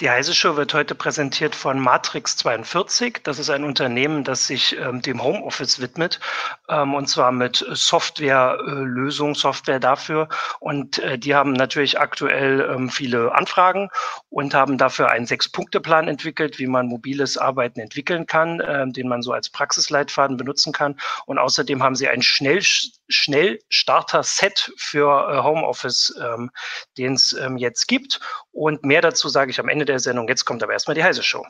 Die Heise Show wird heute präsentiert von Matrix 42. Das ist ein Unternehmen, das sich ähm, dem Homeoffice widmet ähm, und zwar mit Softwarelösungen, äh, Software dafür. Und äh, die haben natürlich aktuell ähm, viele Anfragen und haben dafür einen Sechs-Punkte-Plan entwickelt, wie man mobiles Arbeiten entwickeln kann, äh, den man so als Praxisleitfaden benutzen kann. Und außerdem haben sie ein Schnell Schnellstarter-Set für äh, Homeoffice, ähm, den es ähm, jetzt gibt. Und mehr dazu sage ich am Ende der Sendung. Jetzt kommt aber erstmal die heiße Show.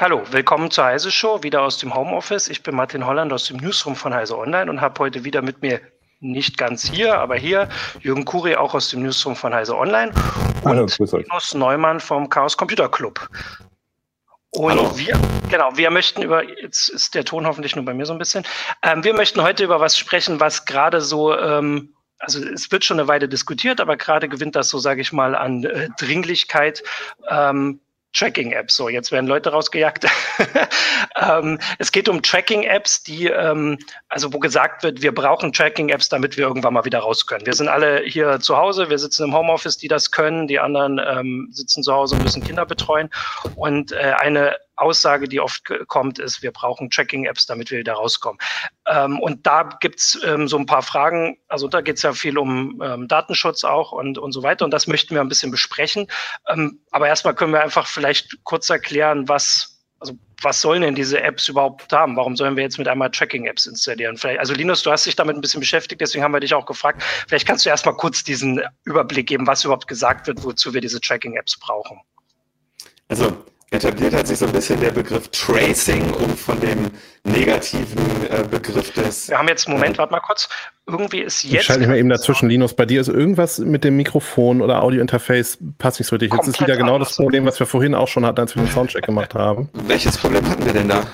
Hallo, willkommen zur Heise Show, wieder aus dem Homeoffice. Ich bin Martin Holland aus dem Newsroom von Heise Online und habe heute wieder mit mir nicht ganz hier, aber hier Jürgen Kuri auch aus dem Newsroom von Heise Online und Linus Neumann vom Chaos Computer Club. Und Hallo. wir, genau, wir möchten über, jetzt ist der Ton hoffentlich nur bei mir so ein bisschen, ähm, wir möchten heute über was sprechen, was gerade so, ähm, also es wird schon eine Weile diskutiert, aber gerade gewinnt das so, sage ich mal, an äh, Dringlichkeit. Ähm, Tracking-Apps. So, jetzt werden Leute rausgejagt. ähm, es geht um Tracking-Apps, die, ähm, also wo gesagt wird, wir brauchen Tracking-Apps, damit wir irgendwann mal wieder raus können. Wir sind alle hier zu Hause, wir sitzen im Homeoffice, die das können, die anderen ähm, sitzen zu Hause und müssen Kinder betreuen. Und äh, eine Aussage, die oft kommt, ist, wir brauchen Tracking-Apps, damit wir da rauskommen. Ähm, und da gibt's ähm, so ein paar Fragen. Also da geht's ja viel um ähm, Datenschutz auch und, und so weiter. Und das möchten wir ein bisschen besprechen. Ähm, aber erstmal können wir einfach vielleicht kurz erklären, was, also was sollen denn diese Apps überhaupt haben? Warum sollen wir jetzt mit einmal Tracking-Apps installieren? Vielleicht, also Linus, du hast dich damit ein bisschen beschäftigt, deswegen haben wir dich auch gefragt. Vielleicht kannst du erstmal kurz diesen Überblick geben, was überhaupt gesagt wird, wozu wir diese Tracking-Apps brauchen. Also etabliert hat sich so ein bisschen der Begriff Tracing, um von dem negativen äh, Begriff des. Wir haben jetzt, Moment, äh, warte mal kurz. Irgendwie ist jetzt. Ich schalte mich mal eben dazwischen, Linus. Bei dir ist irgendwas mit dem Mikrofon oder Audiointerface passt nicht so richtig. Jetzt ist wieder genau das Problem, was wir vorhin auch schon hatten, als wir den Soundcheck gemacht haben. Welches Problem hatten wir denn da?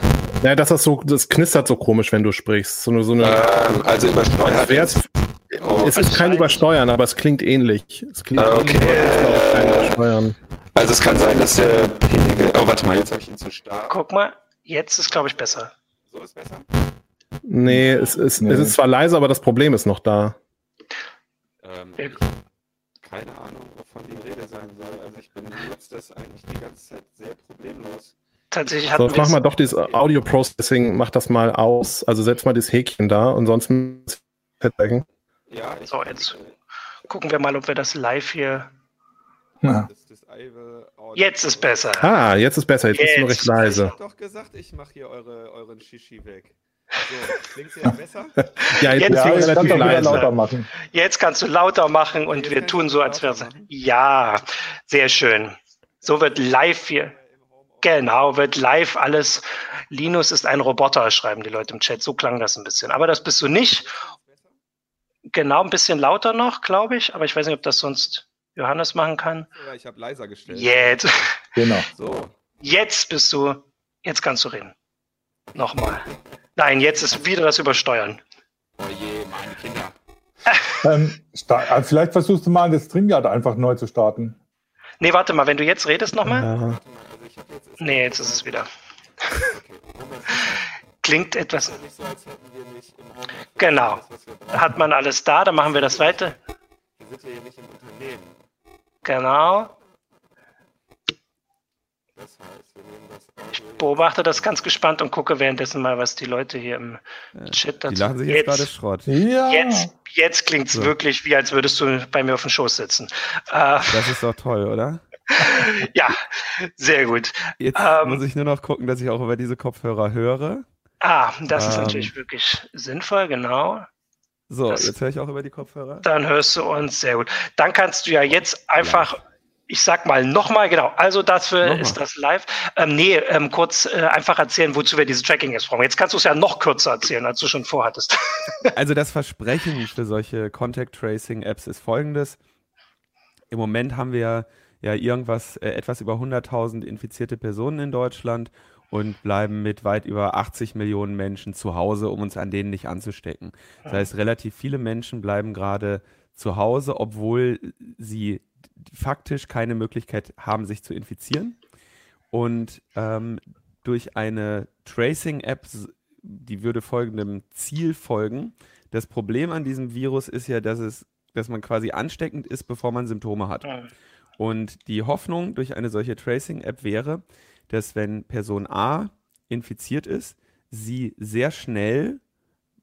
Naja, dass das so, das knistert so komisch, wenn du sprichst. So eine, so eine, ähm, also übersteuert. Oh, es ist kein Übersteuern, aber es klingt ähnlich. Es klingt ah, okay. Ähnlich, also es kann sein, dass der Pegel. Oh, warte mal, jetzt habe ich ihn zu stark. Guck mal, jetzt ist, glaube ich, besser. So ist besser? Nee, es ist, nee. es ist zwar leise, aber das Problem ist noch da. Ähm, keine Ahnung, wovon die Rede sein soll. Also ich benutze das eigentlich die ganze Zeit sehr problemlos. Tatsächlich hat Sonst mach mal doch dieses Audio Processing, mach das mal aus. Also setz mal das Häkchen da und sonst zeigen. Ja, so, jetzt gucken wir mal, ob wir das live hier. Ja. Jetzt ist besser. Ah, jetzt ist besser. Jetzt, jetzt ist nur recht leise. Ich hab doch gesagt, ich mache hier eure, euren Shishi weg. So, klingt jetzt besser? ja, jetzt, jetzt ja, relativ leise. Lauter machen. Jetzt kannst du lauter machen und jetzt wir tun so, als wäre es. Ja, sehr schön. So wird live hier. Genau, wird live alles. Linus ist ein Roboter, schreiben die Leute im Chat. So klang das ein bisschen. Aber das bist du nicht. Genau, ein bisschen lauter noch, glaube ich. Aber ich weiß nicht, ob das sonst Johannes machen kann. Ja, ich habe leiser gestellt. Jetzt. Genau. So. Jetzt bist du, jetzt kannst du reden. Nochmal. Nein, jetzt ist wieder das Übersteuern. Oh je, meine Kinder. ähm, äh, vielleicht versuchst du mal das StreamYard einfach neu zu starten. Nee, warte mal, wenn du jetzt redest nochmal. Ja. Also nee, jetzt ist es wieder. Klingt etwas. Genau. Hat man alles da, dann machen wir das weiter. Wir sind ja hier nicht im Unternehmen. Genau. Ich beobachte das ganz gespannt und gucke währenddessen mal, was die Leute hier im Chat dazu... Die lachen sich jetzt, jetzt gerade Schrott. Ja. Jetzt, jetzt klingt es so. wirklich, wie als würdest du bei mir auf dem Schoß sitzen. Äh, das ist doch toll, oder? ja, sehr gut. Jetzt ähm, muss ich nur noch gucken, dass ich auch über diese Kopfhörer höre. Ah, das ähm, ist natürlich wirklich sinnvoll, genau. So, das, jetzt höre ich auch über die Kopfhörer. Dann hörst du uns sehr gut. Dann kannst du ja jetzt einfach, ja. ich sag mal nochmal, genau, also dafür nochmal. ist das live. Ähm, nee, ähm, kurz äh, einfach erzählen, wozu wir diese Tracking-Apps brauchen. Jetzt kannst du es ja noch kürzer erzählen, als du schon vorhattest. also das Versprechen für solche Contact Tracing-Apps ist folgendes. Im Moment haben wir ja irgendwas, äh, etwas über 100.000 infizierte Personen in Deutschland und bleiben mit weit über 80 Millionen Menschen zu Hause, um uns an denen nicht anzustecken. Das heißt, relativ viele Menschen bleiben gerade zu Hause, obwohl sie faktisch keine Möglichkeit haben, sich zu infizieren. Und ähm, durch eine Tracing-App, die würde folgendem Ziel folgen. Das Problem an diesem Virus ist ja, dass es, dass man quasi ansteckend ist, bevor man Symptome hat. Und die Hoffnung durch eine solche Tracing-App wäre, dass wenn Person A infiziert ist, sie sehr schnell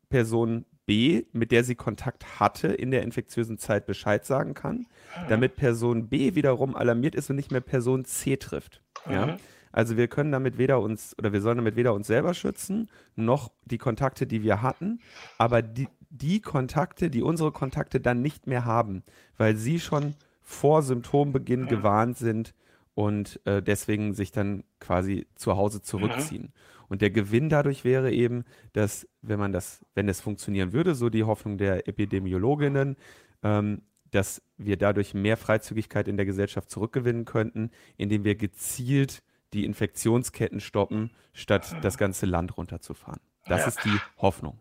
Person B, mit der sie Kontakt hatte, in der infektiösen Zeit Bescheid sagen kann, damit Person B wiederum alarmiert ist und nicht mehr Person C trifft. Ja? Mhm. Also wir können damit weder uns oder wir sollen damit weder uns selber schützen, noch die Kontakte, die wir hatten, aber die, die Kontakte, die unsere Kontakte dann nicht mehr haben, weil sie schon vor Symptombeginn gewarnt sind und äh, deswegen sich dann quasi zu Hause zurückziehen. Mhm. Und der Gewinn dadurch wäre eben, dass, wenn man das, wenn es funktionieren würde, so die Hoffnung der Epidemiologinnen, ähm, dass wir dadurch mehr Freizügigkeit in der Gesellschaft zurückgewinnen könnten, indem wir gezielt die Infektionsketten stoppen, statt das ganze Land runterzufahren. Das ja. ist die Hoffnung.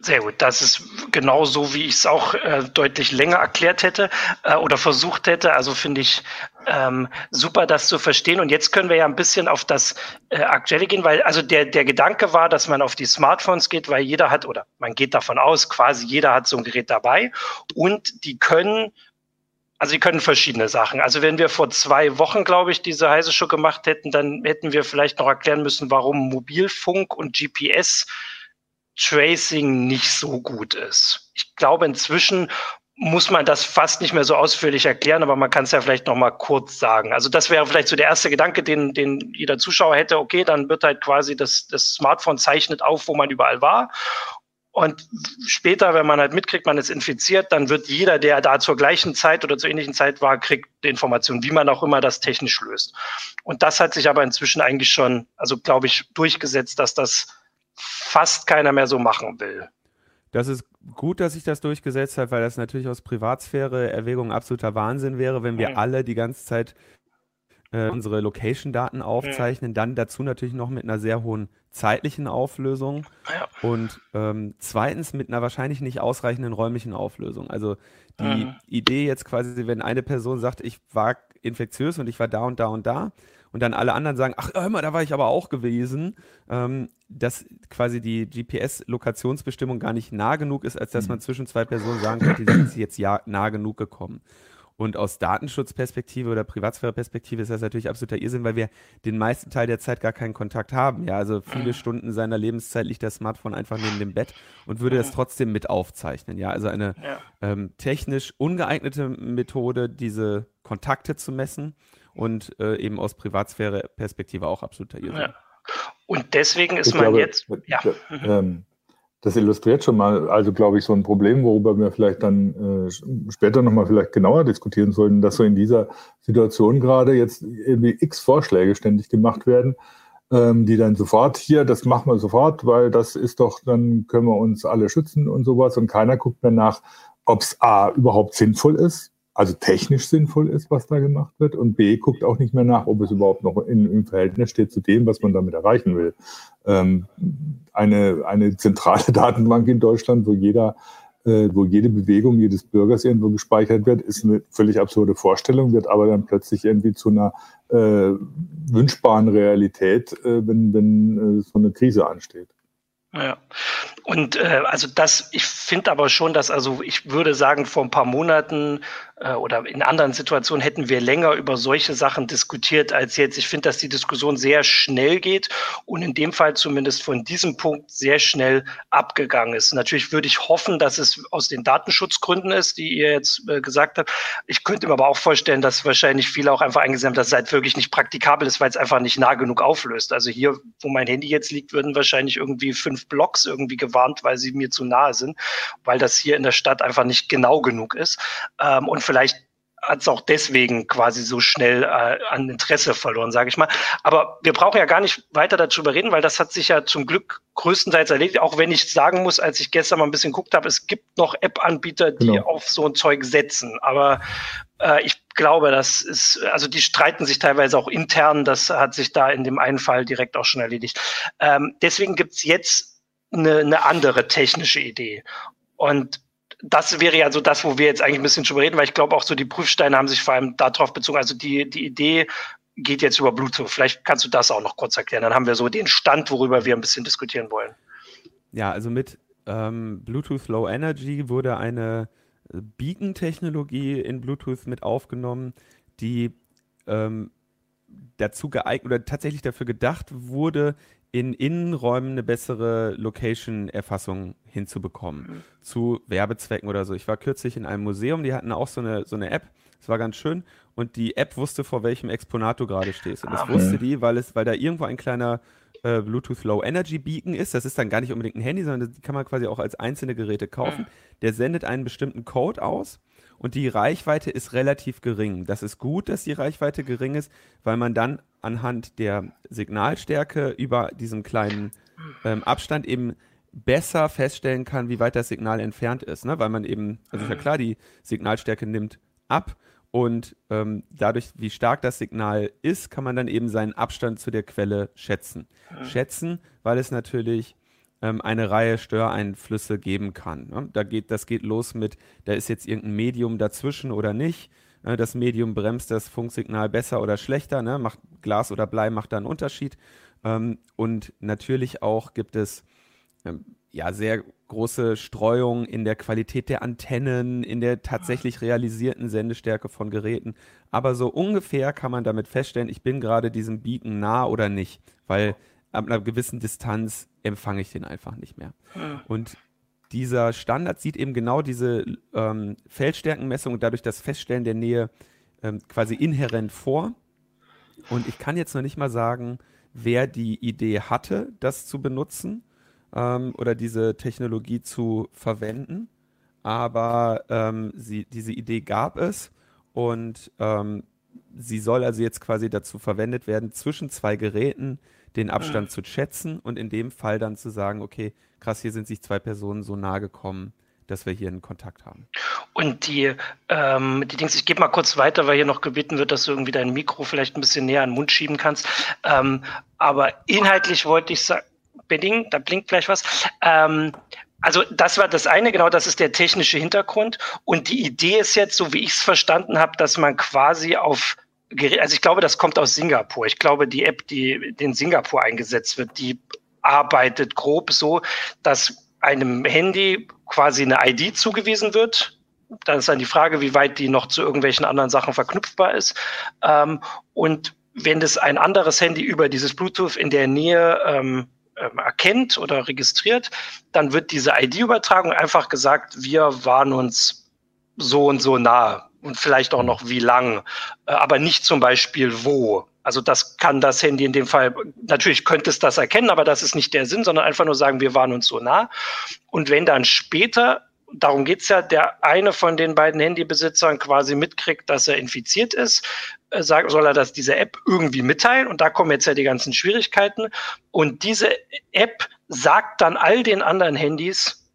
Sehr gut. Das ist genau so, wie ich es auch äh, deutlich länger erklärt hätte äh, oder versucht hätte. Also finde ich ähm, super, das zu verstehen. Und jetzt können wir ja ein bisschen auf das äh, Aktuelle gehen, weil also der, der Gedanke war, dass man auf die Smartphones geht, weil jeder hat oder man geht davon aus, quasi jeder hat so ein Gerät dabei und die können also sie können verschiedene Sachen. Also wenn wir vor zwei Wochen, glaube ich, diese heiße Show gemacht hätten, dann hätten wir vielleicht noch erklären müssen, warum Mobilfunk und GPS Tracing nicht so gut ist. Ich glaube, inzwischen muss man das fast nicht mehr so ausführlich erklären, aber man kann es ja vielleicht noch mal kurz sagen. Also das wäre vielleicht so der erste Gedanke, den, den jeder Zuschauer hätte. Okay, dann wird halt quasi das, das Smartphone zeichnet auf, wo man überall war. Und später, wenn man halt mitkriegt, man ist infiziert, dann wird jeder, der da zur gleichen Zeit oder zur ähnlichen Zeit war, kriegt die Information, wie man auch immer das technisch löst. Und das hat sich aber inzwischen eigentlich schon, also glaube ich, durchgesetzt, dass das fast keiner mehr so machen will. Das ist gut, dass sich das durchgesetzt hat, weil das natürlich aus Privatsphäre-Erwägung absoluter Wahnsinn wäre, wenn wir mhm. alle die ganze Zeit äh, unsere Location-Daten aufzeichnen, mhm. dann dazu natürlich noch mit einer sehr hohen zeitlichen Auflösung ja. und ähm, zweitens mit einer wahrscheinlich nicht ausreichenden räumlichen Auflösung. Also die mhm. Idee jetzt quasi, wenn eine Person sagt, ich war infektiös und ich war da und da und da, und dann alle anderen sagen, ach hör mal, da war ich aber auch gewesen, ähm, dass quasi die GPS-Lokationsbestimmung gar nicht nah genug ist, als dass mhm. man zwischen zwei Personen sagen könnte, die sind jetzt ja nah genug gekommen. Und aus Datenschutzperspektive oder Privatsphäreperspektive ist das natürlich absoluter Irrsinn, weil wir den meisten Teil der Zeit gar keinen Kontakt haben. Ja, also viele Stunden seiner Lebenszeit liegt das Smartphone einfach neben dem Bett und würde das trotzdem mit aufzeichnen. Ja, also eine ja. ähm, technisch ungeeignete Methode, diese Kontakte zu messen und äh, eben aus Privatsphäre-Perspektive auch absoluter Irrsinn. Ja. Und deswegen ist ich man glaube, jetzt. Ja. Ähm, das illustriert schon mal, also glaube ich, so ein Problem, worüber wir vielleicht dann äh, später nochmal vielleicht genauer diskutieren sollten, dass so in dieser Situation gerade jetzt irgendwie x Vorschläge ständig gemacht werden, ähm, die dann sofort hier, das machen wir sofort, weil das ist doch, dann können wir uns alle schützen und sowas und keiner guckt mehr nach, ob es A überhaupt sinnvoll ist, also technisch sinnvoll ist, was da gemacht wird. Und B guckt auch nicht mehr nach, ob es überhaupt noch in, im Verhältnis steht zu dem, was man damit erreichen will. Ähm, eine, eine zentrale Datenbank in Deutschland, wo jeder äh, wo jede Bewegung jedes Bürgers irgendwo gespeichert wird, ist eine völlig absurde Vorstellung, wird aber dann plötzlich irgendwie zu einer äh, wünschbaren Realität, äh, wenn, wenn äh, so eine Krise ansteht. Ja. Und äh, also das, ich finde aber schon, dass also ich würde sagen, vor ein paar Monaten äh, oder in anderen Situationen hätten wir länger über solche Sachen diskutiert als jetzt. Ich finde, dass die Diskussion sehr schnell geht und in dem Fall zumindest von diesem Punkt sehr schnell abgegangen ist. Natürlich würde ich hoffen, dass es aus den Datenschutzgründen ist, die ihr jetzt äh, gesagt habt. Ich könnte mir aber auch vorstellen, dass wahrscheinlich viele auch einfach eingesehen haben, dass es halt wirklich nicht praktikabel ist, weil es einfach nicht nah genug auflöst. Also hier, wo mein Handy jetzt liegt, würden wahrscheinlich irgendwie fünf Blocks irgendwie gewarnt, weil sie mir zu nahe sind, weil das hier in der Stadt einfach nicht genau genug ist. Ähm, und vielleicht hat es auch deswegen quasi so schnell äh, an Interesse verloren, sage ich mal. Aber wir brauchen ja gar nicht weiter darüber reden, weil das hat sich ja zum Glück größtenteils erledigt. Auch wenn ich sagen muss, als ich gestern mal ein bisschen geguckt habe, es gibt noch App-Anbieter, die genau. auf so ein Zeug setzen. Aber äh, ich glaube, das ist, also die streiten sich teilweise auch intern. Das hat sich da in dem einen Fall direkt auch schon erledigt. Ähm, deswegen gibt's jetzt eine, eine andere technische Idee. Und das wäre ja so das, wo wir jetzt eigentlich ein bisschen drüber reden, weil ich glaube auch so die Prüfsteine haben sich vor allem darauf bezogen. Also die, die Idee geht jetzt über Bluetooth. Vielleicht kannst du das auch noch kurz erklären. Dann haben wir so den Stand, worüber wir ein bisschen diskutieren wollen. Ja, also mit ähm, Bluetooth Low Energy wurde eine Beacon-Technologie in Bluetooth mit aufgenommen, die ähm, dazu geeignet oder tatsächlich dafür gedacht wurde, in Innenräumen eine bessere Location-Erfassung hinzubekommen. Mhm. Zu Werbezwecken oder so. Ich war kürzlich in einem Museum, die hatten auch so eine, so eine App. Das war ganz schön. Und die App wusste, vor welchem Exponat du gerade stehst. Und das ah, wusste die, weil, es, weil da irgendwo ein kleiner äh, Bluetooth Low Energy Beacon ist. Das ist dann gar nicht unbedingt ein Handy, sondern das kann man quasi auch als einzelne Geräte kaufen. Mhm. Der sendet einen bestimmten Code aus und die Reichweite ist relativ gering. Das ist gut, dass die Reichweite gering ist, weil man dann anhand der Signalstärke über diesen kleinen ähm, Abstand eben besser feststellen kann, wie weit das Signal entfernt ist. Ne? Weil man eben, also ist ja klar, die Signalstärke nimmt ab und ähm, dadurch, wie stark das Signal ist, kann man dann eben seinen Abstand zu der Quelle schätzen. Schätzen, weil es natürlich ähm, eine Reihe Störeinflüsse geben kann. Ne? Da geht, das geht los mit, da ist jetzt irgendein Medium dazwischen oder nicht. Ne? Das Medium bremst das Funksignal besser oder schlechter. Ne? Macht Glas oder Blei macht da einen Unterschied. Ähm, und natürlich auch gibt es ähm, ja sehr große Streuung in der Qualität der Antennen, in der tatsächlich realisierten Sendestärke von Geräten. Aber so ungefähr kann man damit feststellen, ich bin gerade diesem Beacon nah oder nicht, weil ab einer gewissen Distanz empfange ich den einfach nicht mehr. Hm. Und dieser Standard sieht eben genau diese ähm, Feldstärkenmessung und dadurch das Feststellen der Nähe ähm, quasi inhärent vor. Und ich kann jetzt noch nicht mal sagen, wer die Idee hatte, das zu benutzen ähm, oder diese Technologie zu verwenden. Aber ähm, sie, diese Idee gab es und ähm, sie soll also jetzt quasi dazu verwendet werden, zwischen zwei Geräten den Abstand mhm. zu schätzen und in dem Fall dann zu sagen, okay, krass, hier sind sich zwei Personen so nahe gekommen, dass wir hier einen Kontakt haben. Und die, ähm, die Dings, ich gebe mal kurz weiter, weil hier noch gebeten wird, dass du irgendwie dein Mikro vielleicht ein bisschen näher an den Mund schieben kannst. Ähm, aber inhaltlich wollte ich sagen, Beding, da blinkt gleich was. Ähm, also das war das eine, genau, das ist der technische Hintergrund. Und die Idee ist jetzt, so wie ich es verstanden habe, dass man quasi auf also ich glaube, das kommt aus Singapur. Ich glaube, die App, die in Singapur eingesetzt wird, die arbeitet grob so, dass einem Handy quasi eine ID zugewiesen wird. Dann ist dann die Frage, wie weit die noch zu irgendwelchen anderen Sachen verknüpfbar ist. Ähm, und wenn das ein anderes Handy über dieses Bluetooth in der Nähe ähm, ähm, erkennt oder registriert, dann wird diese ID-Übertragung einfach gesagt, wir waren uns so und so nahe und vielleicht auch noch wie lang, äh, aber nicht zum Beispiel wo. Also das kann das Handy in dem Fall, natürlich könnte es das erkennen, aber das ist nicht der Sinn, sondern einfach nur sagen, wir waren uns so nah. Und wenn dann später darum geht's ja, der eine von den beiden Handybesitzern quasi mitkriegt, dass er infiziert ist, äh, soll er das diese App irgendwie mitteilen und da kommen jetzt ja die ganzen Schwierigkeiten und diese App sagt dann all den anderen Handys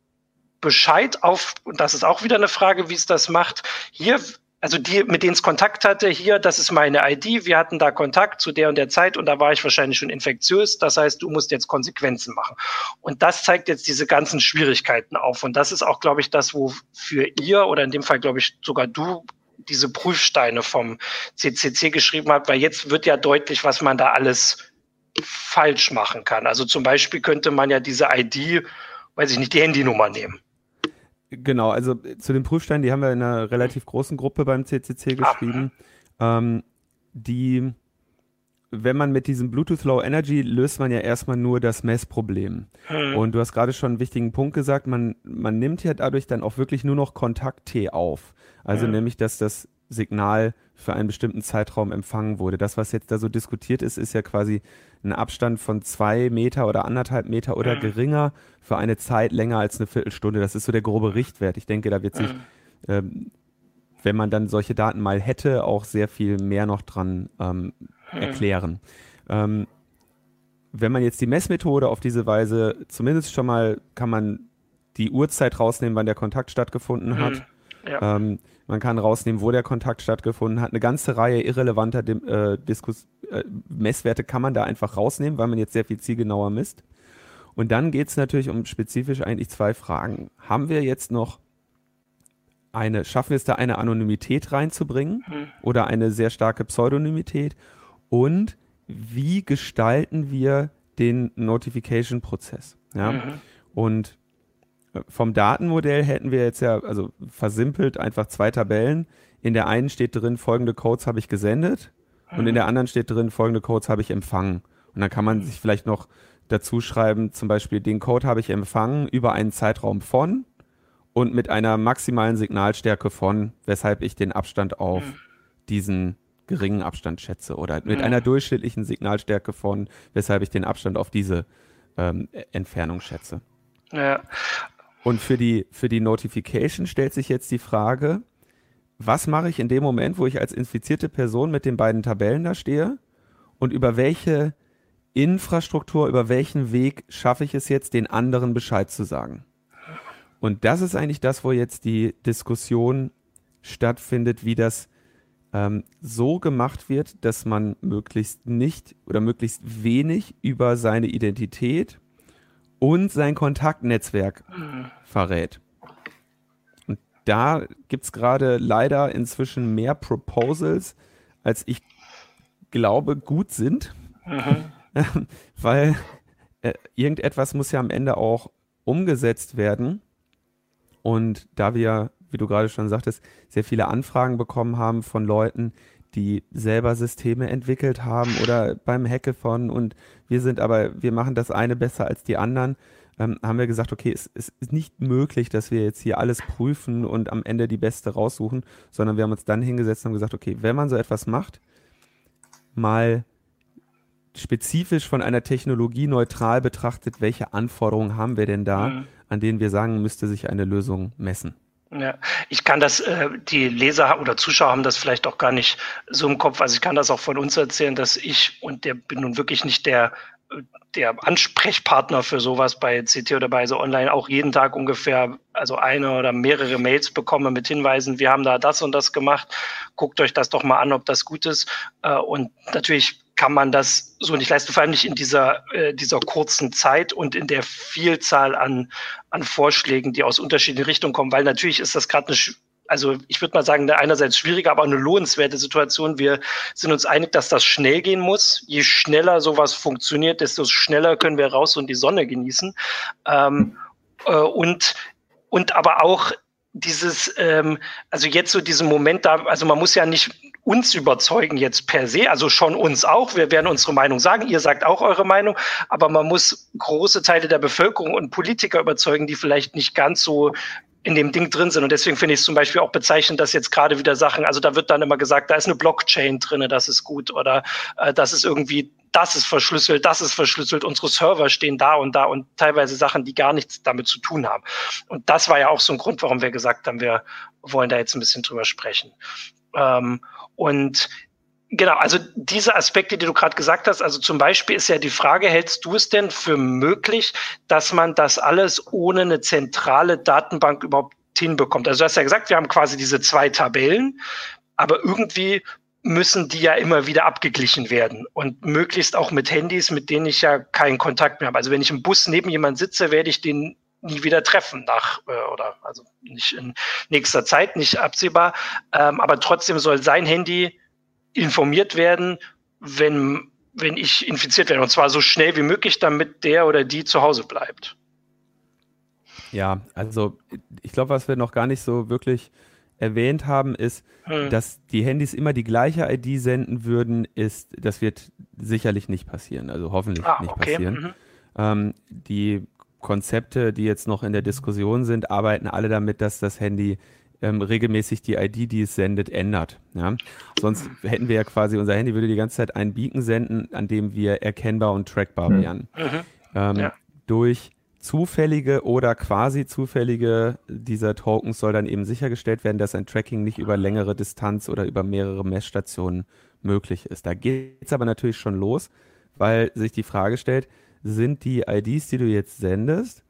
Bescheid auf, und das ist auch wieder eine Frage, wie es das macht, hier also die, mit denen es Kontakt hatte, hier, das ist meine ID, wir hatten da Kontakt zu der und der Zeit und da war ich wahrscheinlich schon infektiös. Das heißt, du musst jetzt Konsequenzen machen. Und das zeigt jetzt diese ganzen Schwierigkeiten auf. Und das ist auch, glaube ich, das, wofür ihr oder in dem Fall, glaube ich, sogar du diese Prüfsteine vom CCC geschrieben habt, weil jetzt wird ja deutlich, was man da alles falsch machen kann. Also zum Beispiel könnte man ja diese ID, weiß ich nicht, die Handynummer nehmen. Genau, also äh, zu den Prüfsteinen, die haben wir in einer relativ großen Gruppe beim CCC geschrieben. Ähm, die, wenn man mit diesem Bluetooth Low Energy löst man ja erstmal nur das Messproblem. Hm. Und du hast gerade schon einen wichtigen Punkt gesagt, man, man nimmt ja dadurch dann auch wirklich nur noch Kontakt-T auf. Also hm. nämlich, dass das Signal für einen bestimmten Zeitraum empfangen wurde. Das, was jetzt da so diskutiert ist, ist ja quasi ein Abstand von zwei Meter oder anderthalb Meter oder mhm. geringer für eine Zeit länger als eine Viertelstunde. Das ist so der grobe Richtwert. Ich denke, da wird sich, mhm. ähm, wenn man dann solche Daten mal hätte, auch sehr viel mehr noch dran ähm, mhm. erklären. Ähm, wenn man jetzt die Messmethode auf diese Weise, zumindest schon mal kann man die Uhrzeit rausnehmen, wann der Kontakt stattgefunden hat. Ja. Ähm, man kann rausnehmen, wo der Kontakt stattgefunden hat. Eine ganze Reihe irrelevanter äh, äh, Messwerte kann man da einfach rausnehmen, weil man jetzt sehr viel zielgenauer misst. Und dann geht es natürlich um spezifisch eigentlich zwei Fragen. Haben wir jetzt noch eine, schaffen wir es da eine Anonymität reinzubringen Mhm. oder eine sehr starke Pseudonymität? Und wie gestalten wir den Notification-Prozess? Ja? Mhm. Und vom Datenmodell hätten wir jetzt ja, also versimpelt einfach zwei Tabellen. In der einen steht drin, folgende Codes habe ich gesendet und in der anderen steht drin, folgende Codes habe ich empfangen. Und dann kann man sich vielleicht noch dazu schreiben, zum Beispiel, den Code habe ich empfangen über einen Zeitraum von und mit einer maximalen Signalstärke von, weshalb ich den Abstand auf diesen geringen Abstand schätze oder mit Mhm. einer durchschnittlichen Signalstärke von, weshalb ich den Abstand auf diese ähm, Entfernung schätze. Ja. Und für die, für die Notification stellt sich jetzt die Frage, was mache ich in dem Moment, wo ich als infizierte Person mit den beiden Tabellen da stehe und über welche Infrastruktur, über welchen Weg schaffe ich es jetzt, den anderen Bescheid zu sagen? Und das ist eigentlich das, wo jetzt die Diskussion stattfindet, wie das ähm, so gemacht wird, dass man möglichst nicht oder möglichst wenig über seine Identität und sein Kontaktnetzwerk verrät. Und da gibt es gerade leider inzwischen mehr Proposals, als ich glaube gut sind, Mhm. weil äh, irgendetwas muss ja am Ende auch umgesetzt werden. Und da wir, wie du gerade schon sagtest, sehr viele Anfragen bekommen haben von Leuten, die selber Systeme entwickelt haben oder beim Hackathon und wir sind aber, wir machen das eine besser als die anderen, ähm, haben wir gesagt, okay, es, es ist nicht möglich, dass wir jetzt hier alles prüfen und am Ende die beste raussuchen, sondern wir haben uns dann hingesetzt und haben gesagt, okay, wenn man so etwas macht, mal spezifisch von einer Technologie neutral betrachtet, welche Anforderungen haben wir denn da, Mhm. an denen wir sagen, müsste sich eine Lösung messen. Ja, ich kann das, äh, die Leser oder Zuschauer haben das vielleicht auch gar nicht so im Kopf. Also ich kann das auch von uns erzählen, dass ich, und der bin nun wirklich nicht der, äh, der Ansprechpartner für sowas bei CT oder bei so online, auch jeden Tag ungefähr, also eine oder mehrere Mails bekomme mit Hinweisen, wir haben da das und das gemacht, guckt euch das doch mal an, ob das gut ist. Äh, Und natürlich kann man das so nicht leisten, vor allem nicht in dieser, äh, dieser kurzen Zeit und in der Vielzahl an, an Vorschlägen, die aus unterschiedlichen Richtungen kommen, weil natürlich ist das gerade eine, also ich würde mal sagen, eine einerseits schwierige, aber eine lohnenswerte Situation. Wir sind uns einig, dass das schnell gehen muss. Je schneller sowas funktioniert, desto schneller können wir raus und die Sonne genießen. Ähm, äh, und, und aber auch dieses, ähm, also jetzt so diesen Moment da, also man muss ja nicht uns überzeugen jetzt per se, also schon uns auch. Wir werden unsere Meinung sagen, ihr sagt auch eure Meinung, aber man muss große Teile der Bevölkerung und Politiker überzeugen, die vielleicht nicht ganz so in dem Ding drin sind. Und deswegen finde ich es zum Beispiel auch bezeichnend, dass jetzt gerade wieder Sachen, also da wird dann immer gesagt, da ist eine Blockchain drinne, das ist gut, oder äh, das ist irgendwie, das ist verschlüsselt, das ist verschlüsselt, unsere Server stehen da und da und teilweise Sachen, die gar nichts damit zu tun haben. Und das war ja auch so ein Grund, warum wir gesagt haben, wir wollen da jetzt ein bisschen drüber sprechen. Ähm, und Genau, also diese Aspekte, die du gerade gesagt hast, also zum Beispiel ist ja die Frage, hältst du es denn für möglich, dass man das alles ohne eine zentrale Datenbank überhaupt hinbekommt? Also du hast ja gesagt, wir haben quasi diese zwei Tabellen, aber irgendwie müssen die ja immer wieder abgeglichen werden und möglichst auch mit Handys, mit denen ich ja keinen Kontakt mehr habe. Also wenn ich im Bus neben jemand sitze, werde ich den nie wieder treffen nach äh, oder also nicht in nächster Zeit, nicht absehbar. Ähm, aber trotzdem soll sein Handy informiert werden, wenn, wenn ich infiziert werde. Und zwar so schnell wie möglich, damit der oder die zu Hause bleibt. Ja, also ich glaube, was wir noch gar nicht so wirklich erwähnt haben, ist, Hm. dass die Handys immer die gleiche ID senden würden, ist, das wird sicherlich nicht passieren. Also hoffentlich Ah, nicht okay. passieren. Mhm. Ähm, die Konzepte, die jetzt noch in der Diskussion sind, arbeiten alle damit, dass das Handy ähm, regelmäßig die ID, die es sendet, ändert. Ja? Sonst hätten wir ja quasi, unser Handy würde die ganze Zeit einen Beacon senden, an dem wir erkennbar und trackbar Mhm. wären. Mhm. Ähm, Ja. Durch zufällige oder quasi zufällige dieser Tokens soll dann eben sichergestellt werden, dass ein Tracking nicht über längere Distanz oder über mehrere Messstationen möglich ist. Da geht es aber natürlich schon los, weil sich die Frage stellt, sind die IDs, die du jetzt sendest,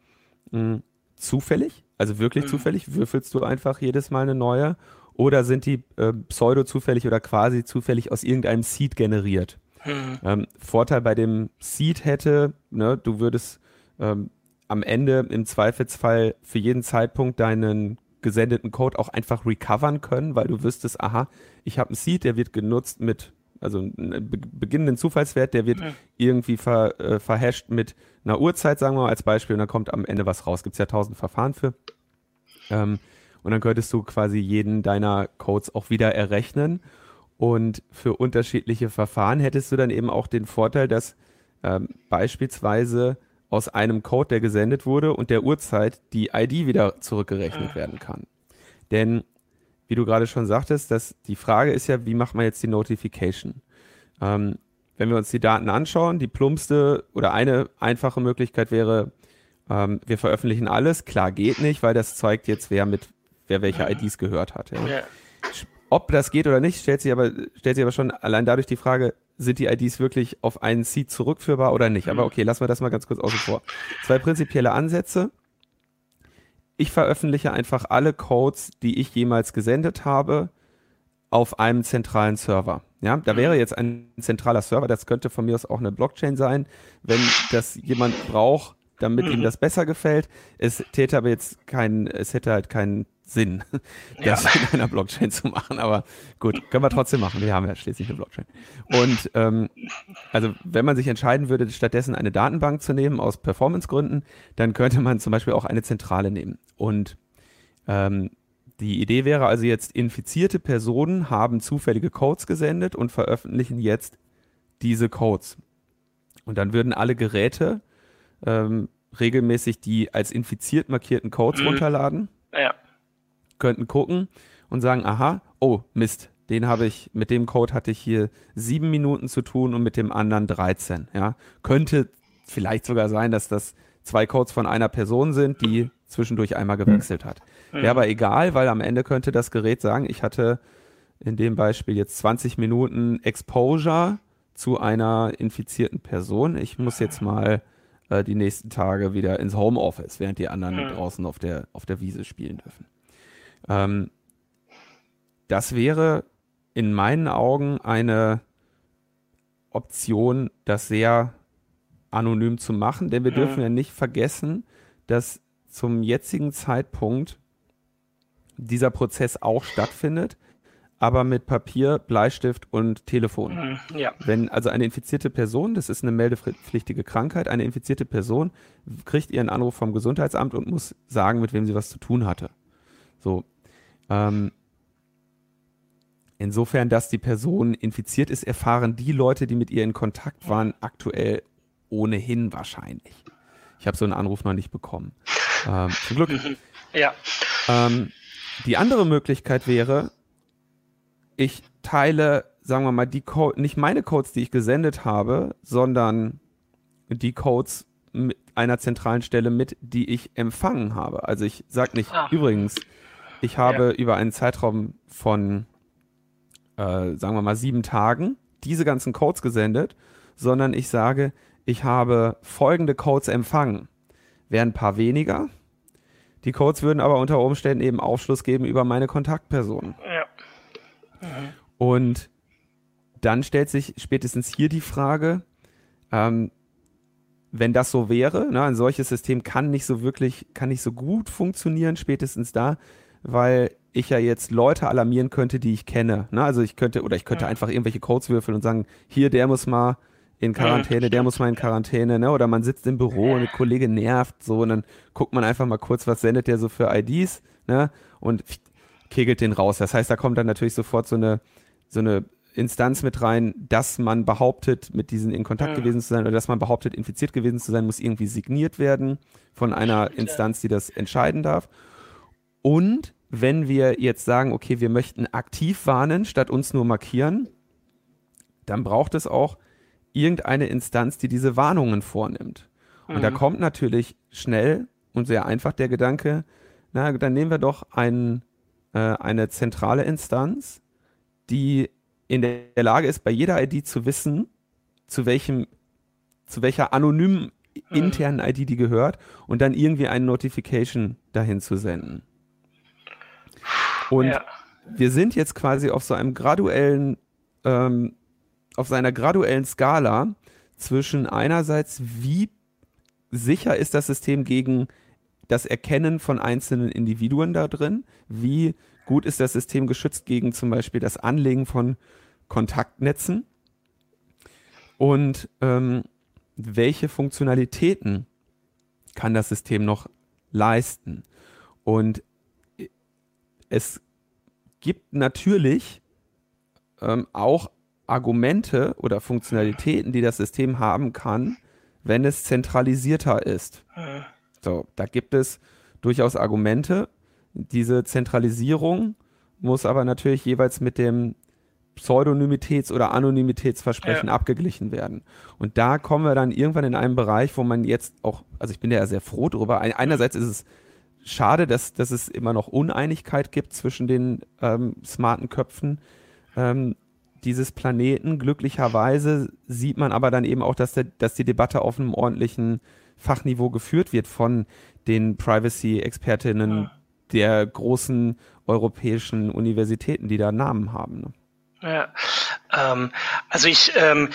mh, zufällig? Also wirklich Mhm. zufällig? Würfelst du einfach jedes Mal eine neue? Oder sind die äh, pseudo-zufällig oder quasi zufällig aus irgendeinem Seed generiert? Mhm. Ähm, Vorteil bei dem Seed hätte, ne, du würdest ähm, am Ende im Zweifelsfall für jeden Zeitpunkt deinen gesendeten Code auch einfach recovern können, weil du wüsstest, aha, ich habe einen Seed, der wird genutzt mit, also einen beginnenden Zufallswert, der wird mhm. irgendwie ver, äh, verhasht mit einer Uhrzeit, sagen wir mal als Beispiel, und dann kommt am Ende was raus. Gibt es ja tausend Verfahren für. Ähm, und dann könntest du quasi jeden deiner Codes auch wieder errechnen. Und für unterschiedliche Verfahren hättest du dann eben auch den Vorteil, dass ähm, beispielsweise aus einem Code, der gesendet wurde und der Uhrzeit die ID wieder zurückgerechnet ah. werden kann. Denn, wie du gerade schon sagtest, dass die Frage ist ja, wie macht man jetzt die Notification? Ähm, wenn wir uns die Daten anschauen, die plumpste oder eine einfache Möglichkeit wäre, ähm, wir veröffentlichen alles. Klar geht nicht, weil das zeigt jetzt, wer mit wer welche IDs gehört hat. Ja. Ja. Ob das geht oder nicht, stellt sich aber, stellt sich aber schon allein dadurch die Frage, sind die IDs wirklich auf einen Seed zurückführbar oder nicht. Aber mhm. okay, lassen wir das mal ganz kurz außen vor. Zwei prinzipielle Ansätze. Ich veröffentliche einfach alle Codes, die ich jemals gesendet habe, auf einem zentralen Server. Ja, da wäre mhm. jetzt ein zentraler Server, das könnte von mir aus auch eine Blockchain sein, wenn das jemand braucht, damit ihm mhm. das besser gefällt. Es täte aber jetzt keinen, es hätte halt keinen Sinn, das ja. in einer Blockchain zu machen. Aber gut, können wir trotzdem machen. Wir haben ja schließlich eine Blockchain. Und ähm, also wenn man sich entscheiden würde, stattdessen eine Datenbank zu nehmen aus Performancegründen, dann könnte man zum Beispiel auch eine Zentrale nehmen. Und ähm, die Idee wäre also jetzt, infizierte Personen haben zufällige Codes gesendet und veröffentlichen jetzt diese Codes. Und dann würden alle Geräte ähm, regelmäßig die als infiziert markierten Codes mhm. runterladen. Ja könnten gucken und sagen, aha, oh Mist, den habe ich, mit dem Code hatte ich hier sieben Minuten zu tun und mit dem anderen 13. Ja, könnte vielleicht sogar sein, dass das zwei Codes von einer Person sind, die zwischendurch einmal gewechselt hat. Wäre aber egal, weil am Ende könnte das Gerät sagen, ich hatte in dem Beispiel jetzt 20 Minuten Exposure zu einer infizierten Person. Ich muss jetzt mal äh, die nächsten Tage wieder ins Homeoffice, während die anderen draußen auf der, auf der Wiese spielen dürfen. Ähm, das wäre in meinen Augen eine Option, das sehr anonym zu machen, denn wir mhm. dürfen ja nicht vergessen, dass zum jetzigen Zeitpunkt dieser Prozess auch stattfindet, aber mit Papier, Bleistift und Telefon. Mhm, ja. Wenn also eine infizierte Person, das ist eine meldepflichtige Krankheit, eine infizierte Person kriegt ihren Anruf vom Gesundheitsamt und muss sagen, mit wem sie was zu tun hatte. So, ähm, insofern, dass die Person infiziert ist, erfahren die Leute, die mit ihr in Kontakt waren, aktuell ohnehin wahrscheinlich. Ich habe so einen Anruf noch nicht bekommen. Ähm, zum Glück. Ja. Ähm, die andere Möglichkeit wäre, ich teile, sagen wir mal, die Code, nicht meine Codes, die ich gesendet habe, sondern die Codes mit einer zentralen Stelle mit, die ich empfangen habe. Also ich sage nicht, ah. übrigens, ich habe ja. über einen Zeitraum von, äh, sagen wir mal, sieben Tagen diese ganzen Codes gesendet, sondern ich sage, ich habe folgende Codes empfangen. Wären ein paar weniger. Die Codes würden aber unter Umständen eben Aufschluss geben über meine Kontaktpersonen. Ja. Mhm. Und dann stellt sich spätestens hier die Frage, ähm, wenn das so wäre, ne, ein solches System kann nicht so wirklich, kann nicht so gut funktionieren, spätestens da, weil ich ja jetzt Leute alarmieren könnte, die ich kenne. Ne? Also ich könnte, oder ich könnte ja. einfach irgendwelche Codes würfeln und sagen, hier, der muss mal in Quarantäne, der muss mal in Quarantäne, ne? Oder man sitzt im Büro und der Kollege nervt so und dann guckt man einfach mal kurz, was sendet der so für IDs, ne? Und kegelt den raus. Das heißt, da kommt dann natürlich sofort so eine, so eine Instanz mit rein, dass man behauptet, mit diesen in Kontakt gewesen zu sein oder dass man behauptet, infiziert gewesen zu sein, muss irgendwie signiert werden von einer Instanz, die das entscheiden darf. Und wenn wir jetzt sagen, okay, wir möchten aktiv warnen, statt uns nur markieren, dann braucht es auch irgendeine Instanz, die diese Warnungen vornimmt. Und mhm. da kommt natürlich schnell und sehr einfach der Gedanke, na, dann nehmen wir doch ein, äh, eine zentrale Instanz, die in der Lage ist, bei jeder ID zu wissen, zu welchem, zu welcher anonymen mhm. internen ID die gehört und dann irgendwie eine Notification dahin zu senden. Und ja. wir sind jetzt quasi auf so einem graduellen, ähm, auf seiner graduellen Skala zwischen einerseits, wie sicher ist das System gegen das Erkennen von einzelnen Individuen da drin, wie gut ist das System geschützt gegen zum Beispiel das Anlegen von Kontaktnetzen und ähm, welche Funktionalitäten kann das System noch leisten. Und es gibt natürlich ähm, auch Argumente oder Funktionalitäten, die das System haben kann, wenn es zentralisierter ist. So, da gibt es durchaus Argumente. Diese Zentralisierung muss aber natürlich jeweils mit dem Pseudonymitäts- oder Anonymitätsversprechen ja. abgeglichen werden. Und da kommen wir dann irgendwann in einen Bereich, wo man jetzt auch, also ich bin ja sehr froh darüber. Einerseits ist es schade, dass, dass es immer noch Uneinigkeit gibt zwischen den ähm, smarten Köpfen ähm, dieses Planeten. Glücklicherweise sieht man aber dann eben auch, dass, der, dass die Debatte auf einem ordentlichen Fachniveau geführt wird von den Privacy-Expertinnen ja. der großen europäischen Universitäten, die da Namen haben. Ne? Ja, ähm, also ich ähm,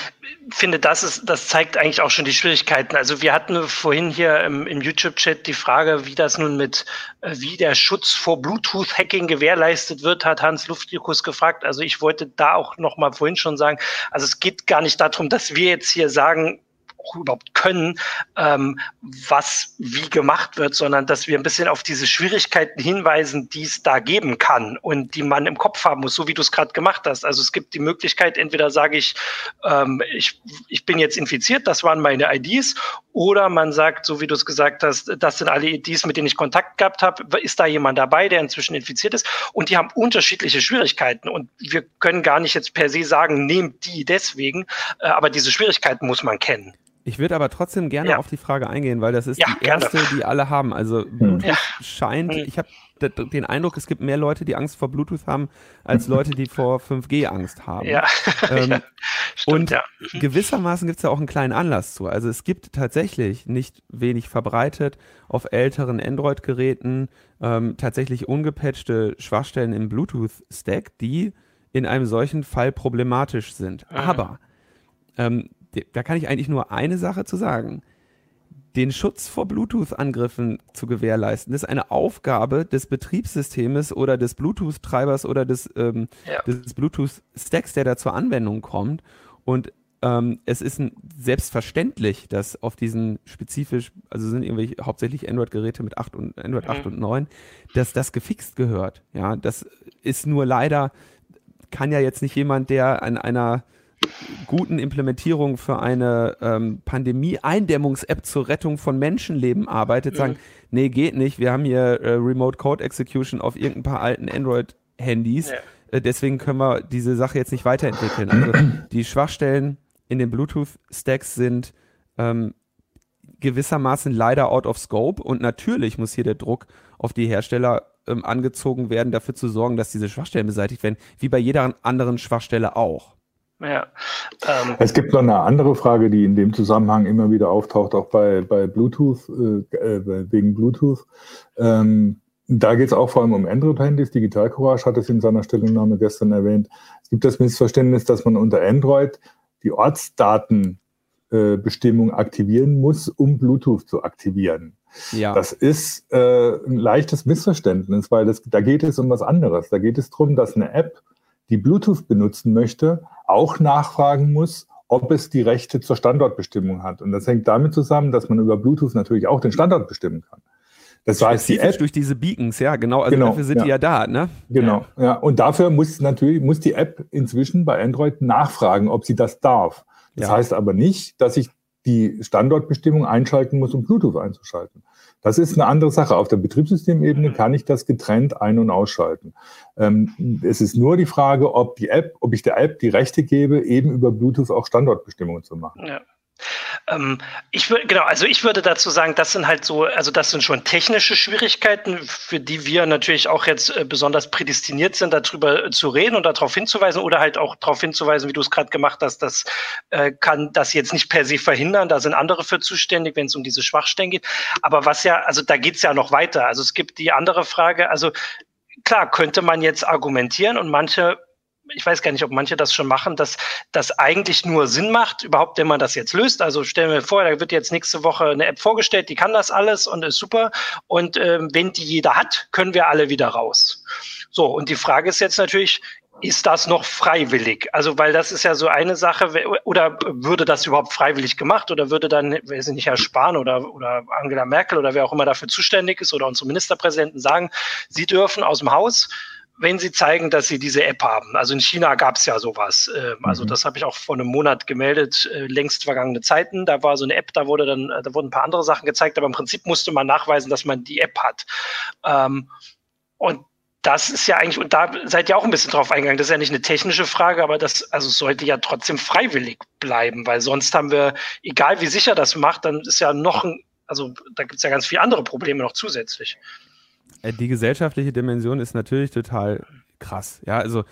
finde, das ist, das zeigt eigentlich auch schon die Schwierigkeiten. Also wir hatten vorhin hier im, im YouTube-Chat die Frage, wie das nun mit, äh, wie der Schutz vor Bluetooth-Hacking gewährleistet wird, hat Hans Luftikus gefragt. Also ich wollte da auch noch mal vorhin schon sagen, also es geht gar nicht darum, dass wir jetzt hier sagen, auch überhaupt können, ähm, was wie gemacht wird, sondern dass wir ein bisschen auf diese Schwierigkeiten hinweisen, die es da geben kann und die man im Kopf haben muss, so wie du es gerade gemacht hast. Also es gibt die Möglichkeit, entweder sage ich, ähm, ich, ich bin jetzt infiziert, das waren meine IDs, oder man sagt, so wie du es gesagt hast, das sind alle IDs, mit denen ich Kontakt gehabt habe, ist da jemand dabei, der inzwischen infiziert ist und die haben unterschiedliche Schwierigkeiten und wir können gar nicht jetzt per se sagen, nehmt die deswegen, äh, aber diese Schwierigkeiten muss man kennen. Ich würde aber trotzdem gerne ja. auf die Frage eingehen, weil das ist ja, die erste, gerne. die alle haben. Also Bluetooth ja. scheint, hm. ich habe den Eindruck, es gibt mehr Leute, die Angst vor Bluetooth haben, als Leute, die vor 5G Angst haben. Ja. Ähm, Stimmt, und gewissermaßen gibt es da auch einen kleinen Anlass zu. Also es gibt tatsächlich nicht wenig verbreitet auf älteren Android-Geräten ähm, tatsächlich ungepatchte Schwachstellen im Bluetooth-Stack, die in einem solchen Fall problematisch sind. Mhm. Aber ähm, da kann ich eigentlich nur eine Sache zu sagen. Den Schutz vor Bluetooth-Angriffen zu gewährleisten, ist eine Aufgabe des Betriebssystems oder des Bluetooth-Treibers oder des, ähm, ja. des Bluetooth-Stacks, der da zur Anwendung kommt. Und ähm, es ist ein, selbstverständlich, dass auf diesen spezifisch, also sind irgendwie hauptsächlich Android-Geräte mit 8 und Android mhm. 8 und 9, dass das gefixt gehört. Ja, das ist nur leider, kann ja jetzt nicht jemand, der an einer guten Implementierung für eine ähm, Pandemie-Eindämmungs-App zur Rettung von Menschenleben arbeitet, sagen, mhm. nee, geht nicht, wir haben hier äh, Remote Code Execution auf irgendein paar alten Android-Handys, ja. äh, deswegen können wir diese Sache jetzt nicht weiterentwickeln. Also die Schwachstellen in den Bluetooth-Stacks sind ähm, gewissermaßen leider out of scope und natürlich muss hier der Druck auf die Hersteller ähm, angezogen werden, dafür zu sorgen, dass diese Schwachstellen beseitigt werden, wie bei jeder anderen Schwachstelle auch. Ja. Ähm, es gibt noch eine andere Frage, die in dem Zusammenhang immer wieder auftaucht, auch bei, bei Bluetooth, äh, äh wegen Bluetooth. Ähm, da geht es auch vor allem um Android-Handys. Digital Courage hat es in seiner Stellungnahme gestern erwähnt. Es gibt das Missverständnis, dass man unter Android die Ortsdatenbestimmung äh, aktivieren muss, um Bluetooth zu aktivieren. Ja. Das ist äh, ein leichtes Missverständnis, weil das, da geht es um was anderes. Da geht es darum, dass eine App die Bluetooth benutzen möchte, auch nachfragen muss, ob es die Rechte zur Standortbestimmung hat. Und das hängt damit zusammen, dass man über Bluetooth natürlich auch den Standort bestimmen kann. Das heißt, die App durch diese Beacons, ja, genau. Also genau, dafür sind ja. die ja da, ne? Genau, ja. ja. Und dafür muss natürlich muss die App inzwischen bei Android nachfragen, ob sie das darf. Das ja. heißt aber nicht, dass ich die Standortbestimmung einschalten muss, um Bluetooth einzuschalten. Das ist eine andere Sache. Auf der Betriebssystemebene kann ich das getrennt ein- und ausschalten. Ähm, es ist nur die Frage, ob die App, ob ich der App die Rechte gebe, eben über Bluetooth auch Standortbestimmungen zu machen. Ja. Ähm, ich würde, genau, also ich würde dazu sagen, das sind halt so, also das sind schon technische Schwierigkeiten, für die wir natürlich auch jetzt äh, besonders prädestiniert sind, darüber äh, zu reden und darauf hinzuweisen oder halt auch darauf hinzuweisen, wie du es gerade gemacht hast, das äh, kann das jetzt nicht per se verhindern, da sind andere für zuständig, wenn es um diese Schwachstellen geht. Aber was ja, also da geht es ja noch weiter. Also es gibt die andere Frage, also klar könnte man jetzt argumentieren und manche ich weiß gar nicht, ob manche das schon machen, dass das eigentlich nur Sinn macht, überhaupt, wenn man das jetzt löst. Also stellen wir vor, da wird jetzt nächste Woche eine App vorgestellt, die kann das alles und ist super. Und ähm, wenn die jeder hat, können wir alle wieder raus. So, und die Frage ist jetzt natürlich, ist das noch freiwillig? Also, weil das ist ja so eine Sache, oder würde das überhaupt freiwillig gemacht oder würde dann, weiß ich nicht, Herr Spahn oder, oder Angela Merkel oder wer auch immer dafür zuständig ist oder unsere Ministerpräsidenten sagen, sie dürfen aus dem Haus, wenn sie zeigen, dass sie diese App haben. Also in China gab es ja sowas. Ähm, also mhm. das habe ich auch vor einem Monat gemeldet, äh, längst vergangene Zeiten. Da war so eine App, da wurde dann, äh, da wurden ein paar andere Sachen gezeigt, aber im Prinzip musste man nachweisen, dass man die App hat. Ähm, und das ist ja eigentlich, und da seid ihr auch ein bisschen drauf eingegangen, das ist ja nicht eine technische Frage, aber das also sollte ja trotzdem freiwillig bleiben, weil sonst haben wir, egal wie sicher das macht, dann ist ja noch ein, also da gibt es ja ganz viele andere Probleme noch zusätzlich. Äh, die gesellschaftliche Dimension ist natürlich total krass. Ja, also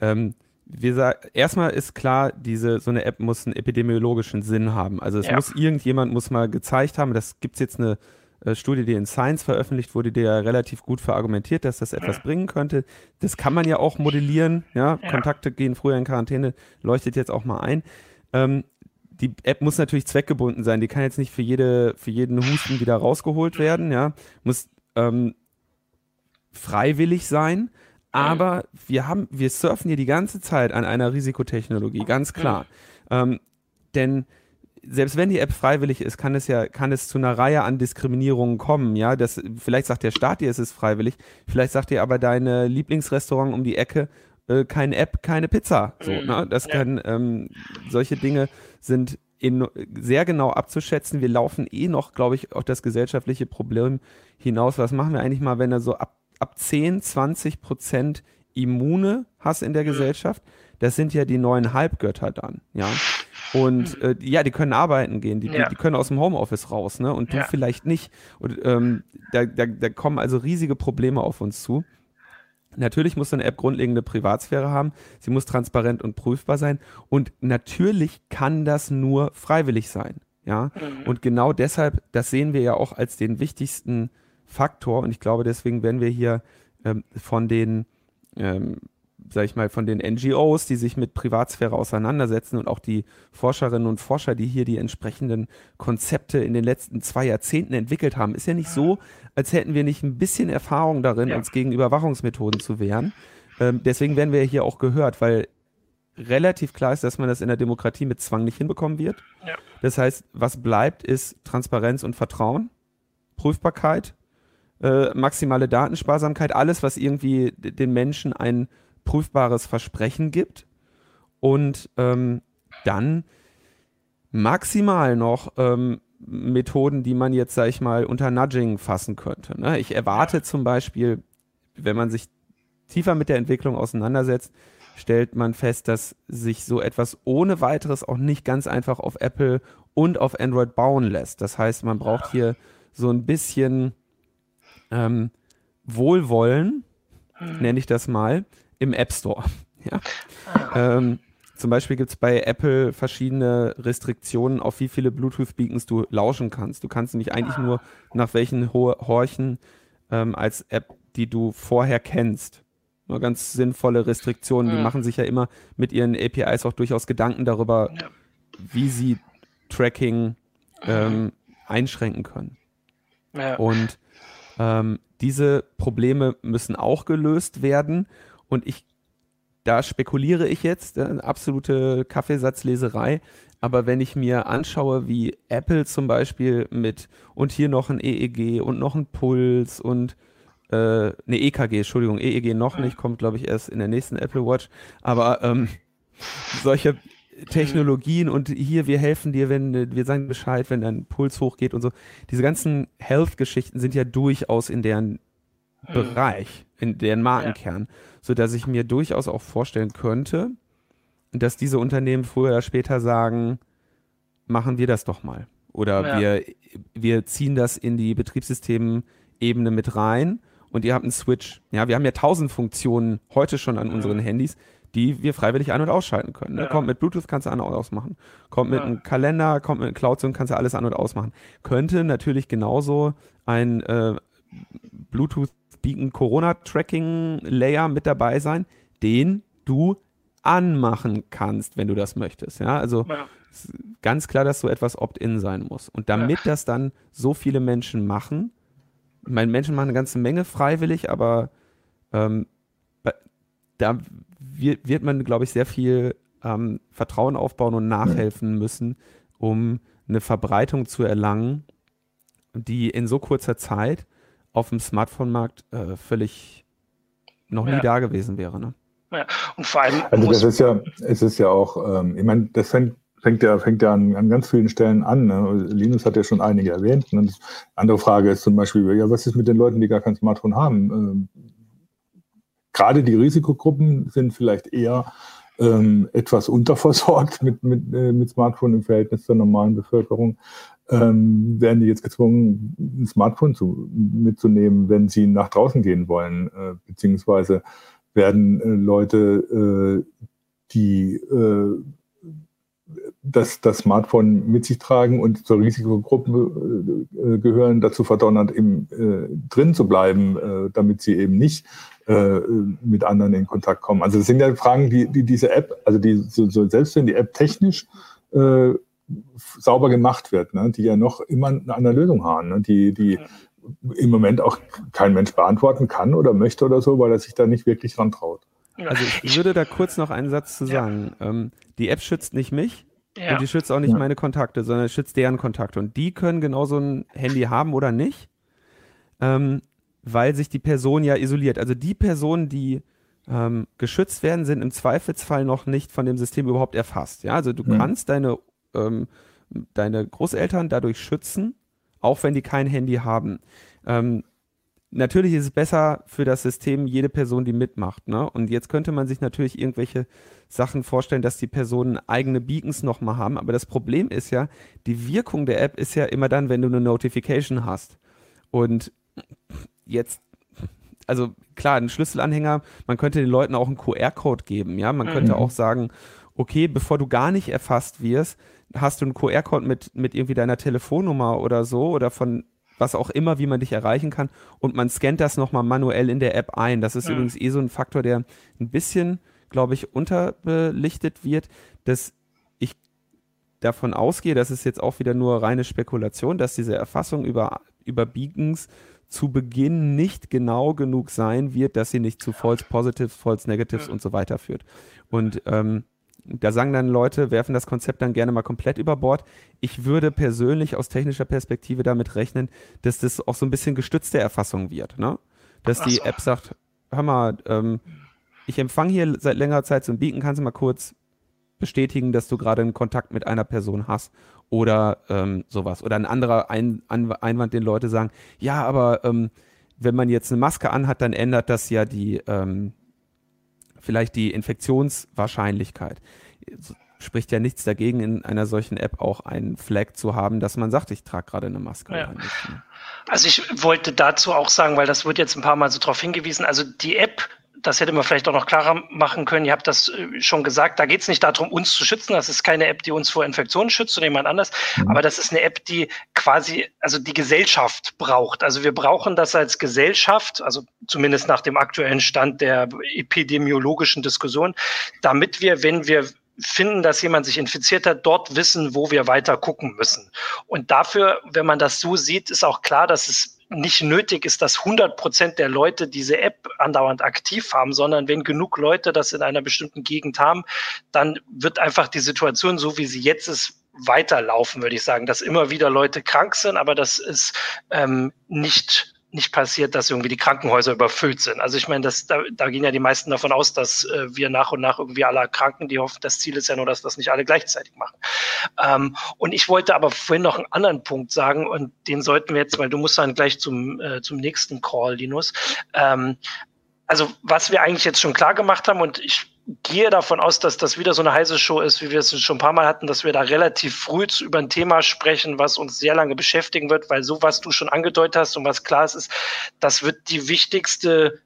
ähm, wir sagen, erstmal ist klar, diese so eine App muss einen epidemiologischen Sinn haben. Also es ja. muss irgendjemand muss mal gezeigt haben, das gibt es jetzt eine äh, Studie, die in Science veröffentlicht wurde, die ja relativ gut verargumentiert, dass das etwas bringen könnte. Das kann man ja auch modellieren. Ja, ja. Kontakte gehen früher in Quarantäne, leuchtet jetzt auch mal ein. Ähm, die App muss natürlich zweckgebunden sein. Die kann jetzt nicht für jede, für jeden Husten wieder rausgeholt werden. Ja, muss ähm, freiwillig sein. Aber wir haben, wir surfen hier die ganze Zeit an einer Risikotechnologie, ganz klar. Ähm, denn selbst wenn die App freiwillig ist, kann es ja, kann es zu einer Reihe an Diskriminierungen kommen, ja. Das, vielleicht sagt der Staat dir, es ist freiwillig, vielleicht sagt dir aber deine Lieblingsrestaurant um die Ecke, äh, keine App, keine Pizza. So, mhm. ne? Das kann, ähm, solche Dinge sind in, sehr genau abzuschätzen. Wir laufen eh noch, glaube ich, auf das gesellschaftliche Problem hinaus. Was machen wir eigentlich mal, wenn er so ab, ab 10, 20 Prozent Immune hast in der mhm. Gesellschaft? Das sind ja die neuen Halbgötter dann, ja. Und äh, ja, die können arbeiten gehen, die, ja. die, die, können aus dem Homeoffice raus, ne? Und du ja. vielleicht nicht. Und ähm, da, da, da kommen also riesige Probleme auf uns zu. Natürlich muss eine App grundlegende Privatsphäre haben. Sie muss transparent und prüfbar sein. Und natürlich kann das nur freiwillig sein. Ja. Mhm. Und genau deshalb, das sehen wir ja auch als den wichtigsten Faktor. Und ich glaube, deswegen werden wir hier ähm, von den ähm, sag ich mal, von den NGOs, die sich mit Privatsphäre auseinandersetzen und auch die Forscherinnen und Forscher, die hier die entsprechenden Konzepte in den letzten zwei Jahrzehnten entwickelt haben. Ist ja nicht so, als hätten wir nicht ein bisschen Erfahrung darin, ja. uns gegen Überwachungsmethoden zu wehren. Ähm, deswegen werden wir hier auch gehört, weil relativ klar ist, dass man das in der Demokratie mit Zwang nicht hinbekommen wird. Ja. Das heißt, was bleibt, ist Transparenz und Vertrauen, Prüfbarkeit, äh, maximale Datensparsamkeit, alles, was irgendwie den Menschen ein prüfbares Versprechen gibt und ähm, dann maximal noch ähm, Methoden, die man jetzt, sag ich mal, unter Nudging fassen könnte. Ne? Ich erwarte zum Beispiel, wenn man sich tiefer mit der Entwicklung auseinandersetzt, stellt man fest, dass sich so etwas ohne weiteres auch nicht ganz einfach auf Apple und auf Android bauen lässt. Das heißt, man braucht hier so ein bisschen ähm, Wohlwollen, hm. nenne ich das mal, im App Store. Ja? Ah. Ähm, zum Beispiel gibt es bei Apple verschiedene Restriktionen, auf wie viele Bluetooth-Beacons du lauschen kannst. Du kannst nämlich eigentlich nur nach welchen horchen ähm, als App, die du vorher kennst. Nur ganz sinnvolle Restriktionen. Die machen sich ja immer mit ihren APIs auch durchaus Gedanken darüber, ja. wie sie Tracking ähm, einschränken können. Ja. Und ähm, diese Probleme müssen auch gelöst werden. Und ich, da spekuliere ich jetzt, äh, absolute Kaffeesatzleserei. Aber wenn ich mir anschaue, wie Apple zum Beispiel mit und hier noch ein EEG und noch ein Puls und äh, ne EKG, Entschuldigung, EEG noch nicht, kommt glaube ich erst in der nächsten Apple Watch. Aber ähm, solche Technologien und hier, wir helfen dir, wenn wir sagen Bescheid, wenn dein Puls hochgeht und so. Diese ganzen Health-Geschichten sind ja durchaus in deren hm. Bereich, in deren Markenkern. Ja sodass ich mir durchaus auch vorstellen könnte, dass diese Unternehmen früher oder später sagen, machen wir das doch mal. Oder ja. wir, wir ziehen das in die Betriebssystemebene mit rein und ihr habt einen Switch. Ja, wir haben ja tausend Funktionen heute schon an unseren Handys, die wir freiwillig ein- und ausschalten können. Ne? Ja. Kommt mit Bluetooth, kannst du an- und ausmachen. Kommt mit ja. einem Kalender, kommt mit Cloud Zone, kannst du alles an- und ausmachen. Könnte natürlich genauso ein äh, Bluetooth Beacon Corona Tracking Layer mit dabei sein, den du anmachen kannst, wenn du das möchtest. Ja, also ja. ganz klar, dass so etwas Opt-in sein muss. Und damit ja. das dann so viele Menschen machen, ich meine, Menschen machen eine ganze Menge freiwillig, aber ähm, da wird, wird man, glaube ich, sehr viel ähm, Vertrauen aufbauen und nachhelfen müssen, um eine Verbreitung zu erlangen, die in so kurzer Zeit auf dem Smartphone-Markt äh, völlig noch nie ja. da gewesen wäre. Ne? Ja. Und vor allem. Also das ist ja, es ist ja auch, ähm, ich meine, das fängt, fängt ja, fängt ja an, an ganz vielen Stellen an. Ne? Linus hat ja schon einige erwähnt. Ne? andere Frage ist zum Beispiel, ja, was ist mit den Leuten, die gar kein Smartphone haben? Ähm, gerade die Risikogruppen sind vielleicht eher ähm, etwas unterversorgt mit, mit, äh, mit Smartphone im Verhältnis zur normalen Bevölkerung. Ähm, werden die jetzt gezwungen, ein Smartphone zu, mitzunehmen, wenn sie nach draußen gehen wollen, äh, beziehungsweise werden äh, Leute, äh, die äh, das, das Smartphone mit sich tragen und zur Risikogruppe äh, gehören, dazu verdonnert, eben äh, drin zu bleiben, äh, damit sie eben nicht äh, mit anderen in Kontakt kommen. Also das sind ja Fragen, die, die diese App, also die so, so selbst wenn die App technisch äh, sauber gemacht wird, ne, die ja noch immer eine Lösung haben, ne, die, die im Moment auch kein Mensch beantworten kann oder möchte oder so, weil er sich da nicht wirklich rantraut. Also ich würde da kurz noch einen Satz zu sagen. Ja. Ähm, die App schützt nicht mich ja. und die schützt auch nicht ja. meine Kontakte, sondern schützt deren Kontakte. Und die können genauso ein Handy haben oder nicht, ähm, weil sich die Person ja isoliert. Also die Personen, die ähm, geschützt werden, sind im Zweifelsfall noch nicht von dem System überhaupt erfasst. Ja, also du kannst deine, ähm, deine Großeltern dadurch schützen, auch wenn die kein Handy haben. Ähm, natürlich ist es besser für das System jede Person, die mitmacht. Ne? Und jetzt könnte man sich natürlich irgendwelche Sachen vorstellen, dass die Personen eigene Beacons nochmal haben. Aber das Problem ist ja, die Wirkung der App ist ja immer dann, wenn du eine Notification hast. Und jetzt, also klar, ein Schlüsselanhänger, man könnte den Leuten auch einen QR-Code geben. Ja, man könnte mhm. auch sagen, okay, bevor du gar nicht erfasst wirst, hast du einen QR-Code mit, mit irgendwie deiner Telefonnummer oder so oder von was auch immer, wie man dich erreichen kann. Und man scannt das nochmal manuell in der App ein. Das ist ja. übrigens eh so ein Faktor, der ein bisschen, glaube ich, unterbelichtet wird, dass ich davon ausgehe, das ist jetzt auch wieder nur reine Spekulation, dass diese Erfassung über, über Beacons zu Beginn nicht genau genug sein wird, dass sie nicht zu False Positives, False Negatives und so weiter führt. Und ähm, da sagen dann Leute, werfen das Konzept dann gerne mal komplett über Bord. Ich würde persönlich aus technischer Perspektive damit rechnen, dass das auch so ein bisschen gestützte Erfassung wird. Ne? Dass die App sagt, hör mal, ähm, ich empfange hier seit längerer Zeit so ein Beacon, kannst du mal kurz bestätigen, dass du gerade einen Kontakt mit einer Person hast oder ähm, sowas. Oder ein anderer ein Einwand, den Leute sagen, ja, aber ähm, wenn man jetzt eine Maske anhat, dann ändert das ja die, ähm, vielleicht die Infektionswahrscheinlichkeit. Spricht ja nichts dagegen, in einer solchen App auch einen Flag zu haben, dass man sagt, ich trage gerade eine Maske. Ja. Also ich wollte dazu auch sagen, weil das wird jetzt ein paar Mal so darauf hingewiesen, also die App das hätte man vielleicht auch noch klarer machen können. Ihr habt das äh, schon gesagt. Da geht es nicht darum, uns zu schützen. Das ist keine App, die uns vor Infektionen schützt oder jemand anders. Mhm. Aber das ist eine App, die quasi, also die Gesellschaft braucht. Also wir brauchen das als Gesellschaft, also zumindest nach dem aktuellen Stand der epidemiologischen Diskussion, damit wir, wenn wir finden, dass jemand sich infiziert hat, dort wissen, wo wir weiter gucken müssen. Und dafür, wenn man das so sieht, ist auch klar, dass es nicht nötig ist, dass 100 Prozent der Leute diese App andauernd aktiv haben, sondern wenn genug Leute das in einer bestimmten Gegend haben, dann wird einfach die Situation, so wie sie jetzt ist, weiterlaufen, würde ich sagen, dass immer wieder Leute krank sind, aber das ist ähm, nicht nicht passiert, dass irgendwie die Krankenhäuser überfüllt sind. Also ich meine, das, da, da gehen ja die meisten davon aus, dass äh, wir nach und nach irgendwie alle kranken, die hoffen, das Ziel ist ja nur, dass das nicht alle gleichzeitig machen. Ähm, und ich wollte aber vorhin noch einen anderen Punkt sagen und den sollten wir jetzt, weil du musst dann gleich zum, äh, zum nächsten Call, Linus. Ähm, also was wir eigentlich jetzt schon klar gemacht haben und ich gehe davon aus, dass das wieder so eine heiße Show ist, wie wir es schon ein paar Mal hatten, dass wir da relativ früh über ein Thema sprechen, was uns sehr lange beschäftigen wird, weil so was du schon angedeutet hast und was klar ist, ist, das wird die wichtigste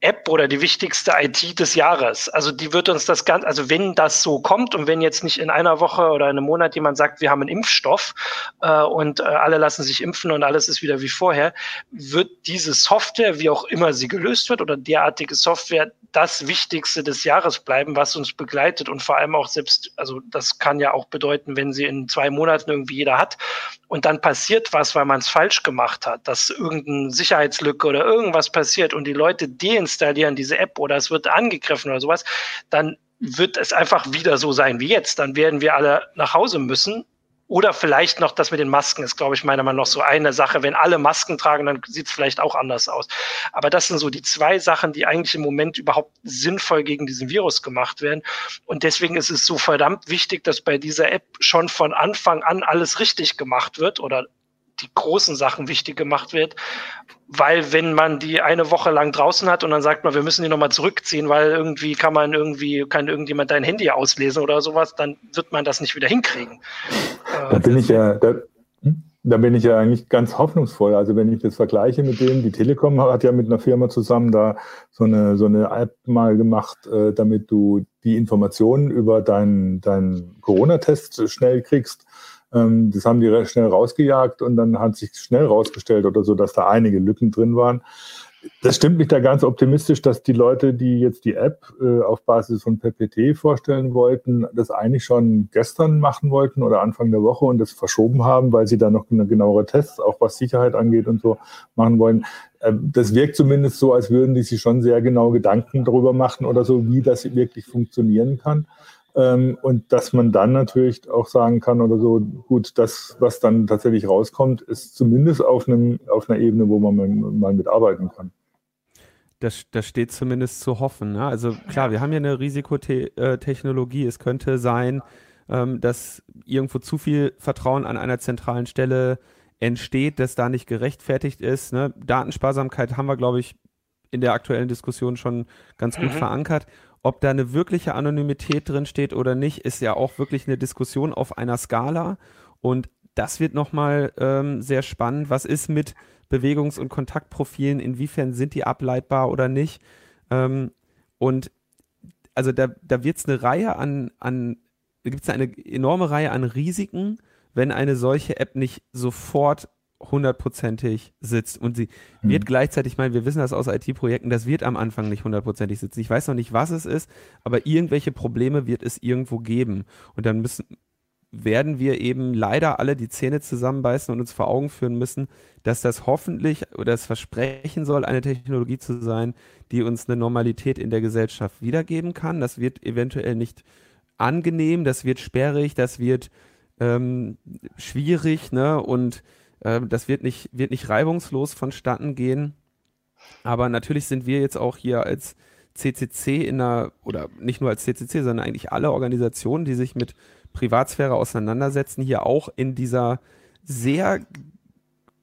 App oder die wichtigste IT des Jahres. Also die wird uns das ganz, also wenn das so kommt und wenn jetzt nicht in einer Woche oder in einem Monat jemand sagt, wir haben einen Impfstoff äh, und äh, alle lassen sich impfen und alles ist wieder wie vorher, wird diese Software, wie auch immer sie gelöst wird oder derartige Software das Wichtigste des Jahres bleiben, was uns begleitet und vor allem auch selbst, also das kann ja auch bedeuten, wenn sie in zwei Monaten irgendwie jeder hat und dann passiert was, weil man es falsch gemacht hat, dass irgendeine Sicherheitslücke oder irgendwas passiert und die Leute deinstallieren diese App oder es wird angegriffen oder sowas, dann wird es einfach wieder so sein wie jetzt. Dann werden wir alle nach Hause müssen oder vielleicht noch das mit den Masken ist, glaube ich, meiner Meinung nach so eine Sache. Wenn alle Masken tragen, dann sieht es vielleicht auch anders aus. Aber das sind so die zwei Sachen, die eigentlich im Moment überhaupt sinnvoll gegen diesen Virus gemacht werden. Und deswegen ist es so verdammt wichtig, dass bei dieser App schon von Anfang an alles richtig gemacht wird oder die großen Sachen wichtig gemacht wird, weil wenn man die eine Woche lang draußen hat und dann sagt man, wir müssen die nochmal zurückziehen, weil irgendwie kann man irgendwie, kann irgendjemand dein Handy auslesen oder sowas, dann wird man das nicht wieder hinkriegen. Da bin ich ja, da, hm? da bin ich ja eigentlich ganz hoffnungsvoll. Also wenn ich das vergleiche mit dem, die Telekom hat ja mit einer Firma zusammen da so eine, so eine App mal gemacht, äh, damit du die Informationen über deinen dein Corona-Test schnell kriegst ähm, das haben die schnell rausgejagt und dann hat sich schnell rausgestellt oder so, dass da einige Lücken drin waren. Das stimmt mich da ganz optimistisch, dass die Leute, die jetzt die App äh, auf Basis von PPT vorstellen wollten, das eigentlich schon gestern machen wollten oder Anfang der Woche und das verschoben haben, weil sie da noch genauere Tests, auch was Sicherheit angeht und so, machen wollen. Ähm, das wirkt zumindest so, als würden die sich schon sehr genau Gedanken darüber machen oder so, wie das wirklich funktionieren kann. Ähm, und dass man dann natürlich auch sagen kann oder so, gut, das, was dann tatsächlich rauskommt, ist zumindest auf, einem, auf einer Ebene, wo man mal mitarbeiten kann. Das, das steht zumindest zu hoffen. Ne? Also klar, wir haben ja eine Risikotechnologie. Es könnte sein, ähm, dass irgendwo zu viel Vertrauen an einer zentralen Stelle entsteht, das da nicht gerechtfertigt ist. Ne? Datensparsamkeit haben wir, glaube ich, in der aktuellen Diskussion schon ganz gut mhm. verankert. Ob da eine wirkliche Anonymität drin steht oder nicht, ist ja auch wirklich eine Diskussion auf einer Skala. Und das wird nochmal ähm, sehr spannend. Was ist mit Bewegungs- und Kontaktprofilen? Inwiefern sind die ableitbar oder nicht? Ähm, und also da, da wird es eine Reihe an, an gibt es eine enorme Reihe an Risiken, wenn eine solche App nicht sofort hundertprozentig sitzt. Und sie mhm. wird gleichzeitig, ich meine, wir wissen das aus IT-Projekten, das wird am Anfang nicht hundertprozentig sitzen. Ich weiß noch nicht, was es ist, aber irgendwelche Probleme wird es irgendwo geben. Und dann müssen, werden wir eben leider alle die Zähne zusammenbeißen und uns vor Augen führen müssen, dass das hoffentlich oder das versprechen soll, eine Technologie zu sein, die uns eine Normalität in der Gesellschaft wiedergeben kann. Das wird eventuell nicht angenehm, das wird sperrig, das wird ähm, schwierig, ne? Und das wird nicht, wird nicht reibungslos vonstatten gehen. Aber natürlich sind wir jetzt auch hier als CCC in einer, oder nicht nur als CCC, sondern eigentlich alle Organisationen, die sich mit Privatsphäre auseinandersetzen, hier auch in dieser sehr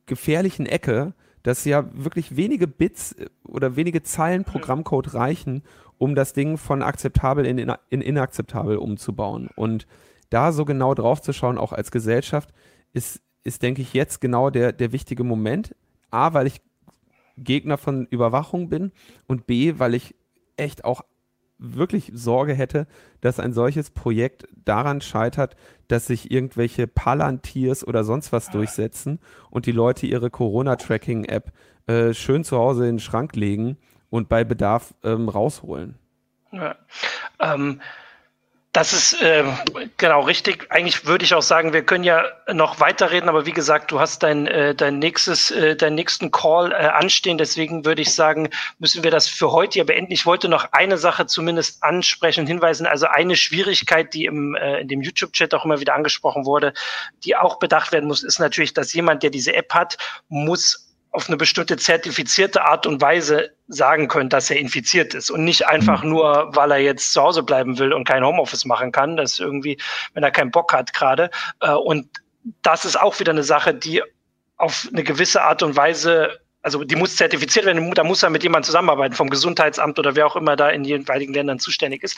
gefährlichen Ecke, dass ja wirklich wenige Bits äh, oder wenige Zeilen Programmcode reichen, um das Ding von akzeptabel in, in inakzeptabel umzubauen. Und da so genau drauf zu schauen, auch als Gesellschaft, ist, ist, denke ich, jetzt genau der, der wichtige Moment. A, weil ich Gegner von Überwachung bin und B, weil ich echt auch wirklich Sorge hätte, dass ein solches Projekt daran scheitert, dass sich irgendwelche Palantirs oder sonst was durchsetzen und die Leute ihre Corona-Tracking-App äh, schön zu Hause in den Schrank legen und bei Bedarf ähm, rausholen. Ja. Ähm, das ist äh, genau richtig. Eigentlich würde ich auch sagen, wir können ja noch weiterreden, aber wie gesagt, du hast dein, äh, dein nächstes, äh, deinen nächsten Call äh, anstehen. Deswegen würde ich sagen, müssen wir das für heute hier beenden. Ich wollte noch eine Sache zumindest ansprechen hinweisen. Also eine Schwierigkeit, die im, äh, in dem YouTube-Chat auch immer wieder angesprochen wurde, die auch bedacht werden muss, ist natürlich, dass jemand, der diese App hat, muss auf eine bestimmte zertifizierte Art und Weise sagen können, dass er infiziert ist und nicht einfach mhm. nur, weil er jetzt zu Hause bleiben will und kein Homeoffice machen kann. Das irgendwie, wenn er keinen Bock hat gerade. Äh, und das ist auch wieder eine Sache, die auf eine gewisse Art und Weise also die muss zertifiziert werden, da muss er mit jemandem zusammenarbeiten, vom Gesundheitsamt oder wer auch immer da in den jeweiligen Ländern zuständig ist.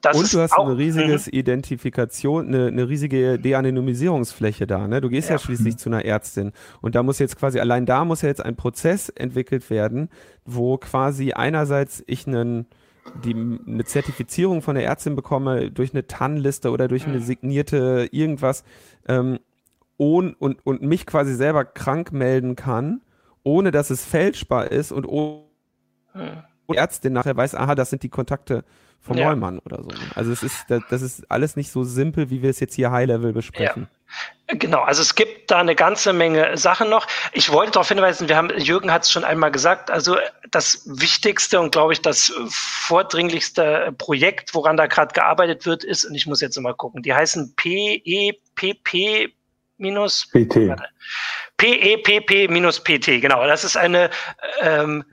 Das und du hast auch, eine riesige mhm. Identifikation, eine, eine, riesige De-Anonymisierungsfläche da. Ne? Du gehst ja, ja schließlich zu einer Ärztin und da muss jetzt quasi, allein da muss ja jetzt ein Prozess entwickelt werden, wo quasi einerseits ich einen die eine Zertifizierung von der Ärztin bekomme durch eine TAN-Liste oder durch eine mhm. signierte irgendwas ähm, und, und, und mich quasi selber krank melden kann ohne dass es fälschbar ist und ohne Ärztin nachher weiß, aha, das sind die Kontakte von ja. Neumann oder so. Also es ist, das ist alles nicht so simpel, wie wir es jetzt hier High-Level besprechen. Ja. Genau, also es gibt da eine ganze Menge Sachen noch. Ich wollte darauf hinweisen, wir haben, Jürgen hat es schon einmal gesagt, also das wichtigste und glaube ich das vordringlichste Projekt, woran da gerade gearbeitet wird, ist, und ich muss jetzt mal gucken, die heißen PEPP minus PT. PEPP minus PT, genau. Das ist eine ähm,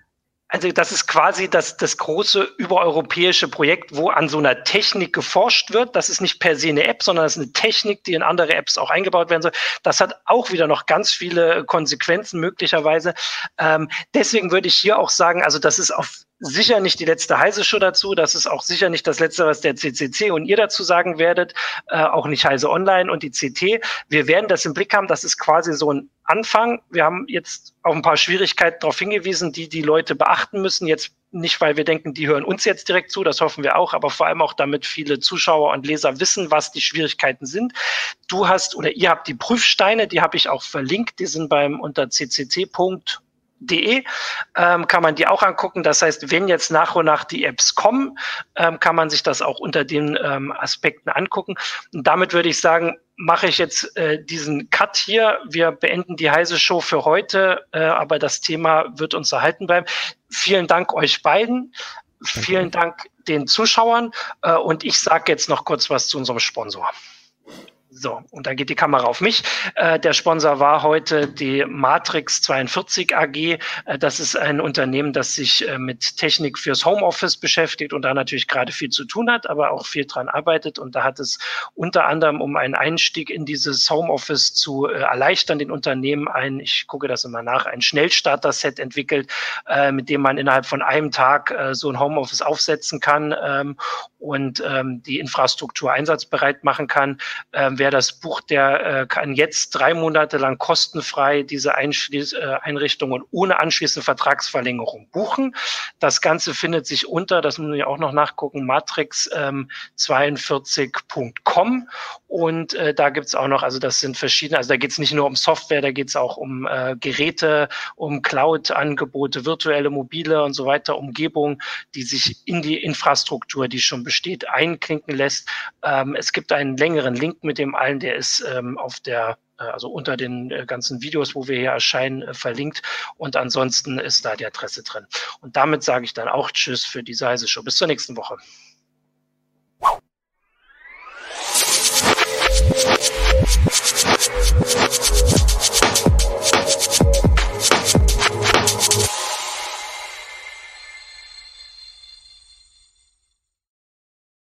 also das ist quasi das, das große übereuropäische Projekt, wo an so einer Technik geforscht wird. Das ist nicht per se eine App, sondern das ist eine Technik, die in andere Apps auch eingebaut werden soll. Das hat auch wieder noch ganz viele Konsequenzen möglicherweise. Ähm, deswegen würde ich hier auch sagen, also das ist auf sicher nicht die letzte heiße Show dazu. Das ist auch sicher nicht das letzte, was der CCC und ihr dazu sagen werdet. Äh, auch nicht heiße Online und die CT. Wir werden das im Blick haben. Das ist quasi so ein Anfang. Wir haben jetzt auf ein paar Schwierigkeiten darauf hingewiesen, die die Leute beachten müssen. Jetzt nicht, weil wir denken, die hören uns jetzt direkt zu, das hoffen wir auch, aber vor allem auch damit viele Zuschauer und Leser wissen, was die Schwierigkeiten sind. Du hast oder ihr habt die Prüfsteine, die habe ich auch verlinkt, die sind beim unter ccc De ähm, kann man die auch angucken. Das heißt, wenn jetzt nach und nach die Apps kommen, ähm, kann man sich das auch unter den ähm, Aspekten angucken. Und damit würde ich sagen, mache ich jetzt äh, diesen Cut hier. Wir beenden die heiße Show für heute, äh, aber das Thema wird uns erhalten bleiben. Vielen Dank euch beiden. Vielen Dank den Zuschauern. Äh, und ich sage jetzt noch kurz was zu unserem Sponsor. So, und dann geht die Kamera auf mich. Äh, der Sponsor war heute die Matrix 42 AG. Äh, das ist ein Unternehmen, das sich äh, mit Technik fürs Homeoffice beschäftigt und da natürlich gerade viel zu tun hat, aber auch viel dran arbeitet. Und da hat es unter anderem, um einen Einstieg in dieses Homeoffice zu äh, erleichtern, den Unternehmen ein, ich gucke das immer nach, ein Schnellstarter-Set entwickelt, äh, mit dem man innerhalb von einem Tag äh, so ein Homeoffice aufsetzen kann ähm, und ähm, die Infrastruktur einsatzbereit machen kann. Ähm, wer das Buch, der äh, kann jetzt drei Monate lang kostenfrei diese Einschließ äh, Einrichtung und ohne anschließende Vertragsverlängerung buchen. Das Ganze findet sich unter, das muss ich auch noch nachgucken, matrix42.com ähm, und äh, da gibt's auch noch, also das sind verschiedene, also da geht's nicht nur um Software, da geht's auch um äh, Geräte, um Cloud-Angebote, virtuelle, mobile und so weiter, Umgebung, die sich in die Infrastruktur, die schon besteht, einklinken lässt. Ähm, es gibt einen längeren Link mit dem allen, der ist ähm, auf der äh, also unter den äh, ganzen Videos, wo wir hier erscheinen, äh, verlinkt. Und ansonsten ist da die Adresse drin. Und damit sage ich dann auch Tschüss für diese heiße Show. Bis zur nächsten Woche.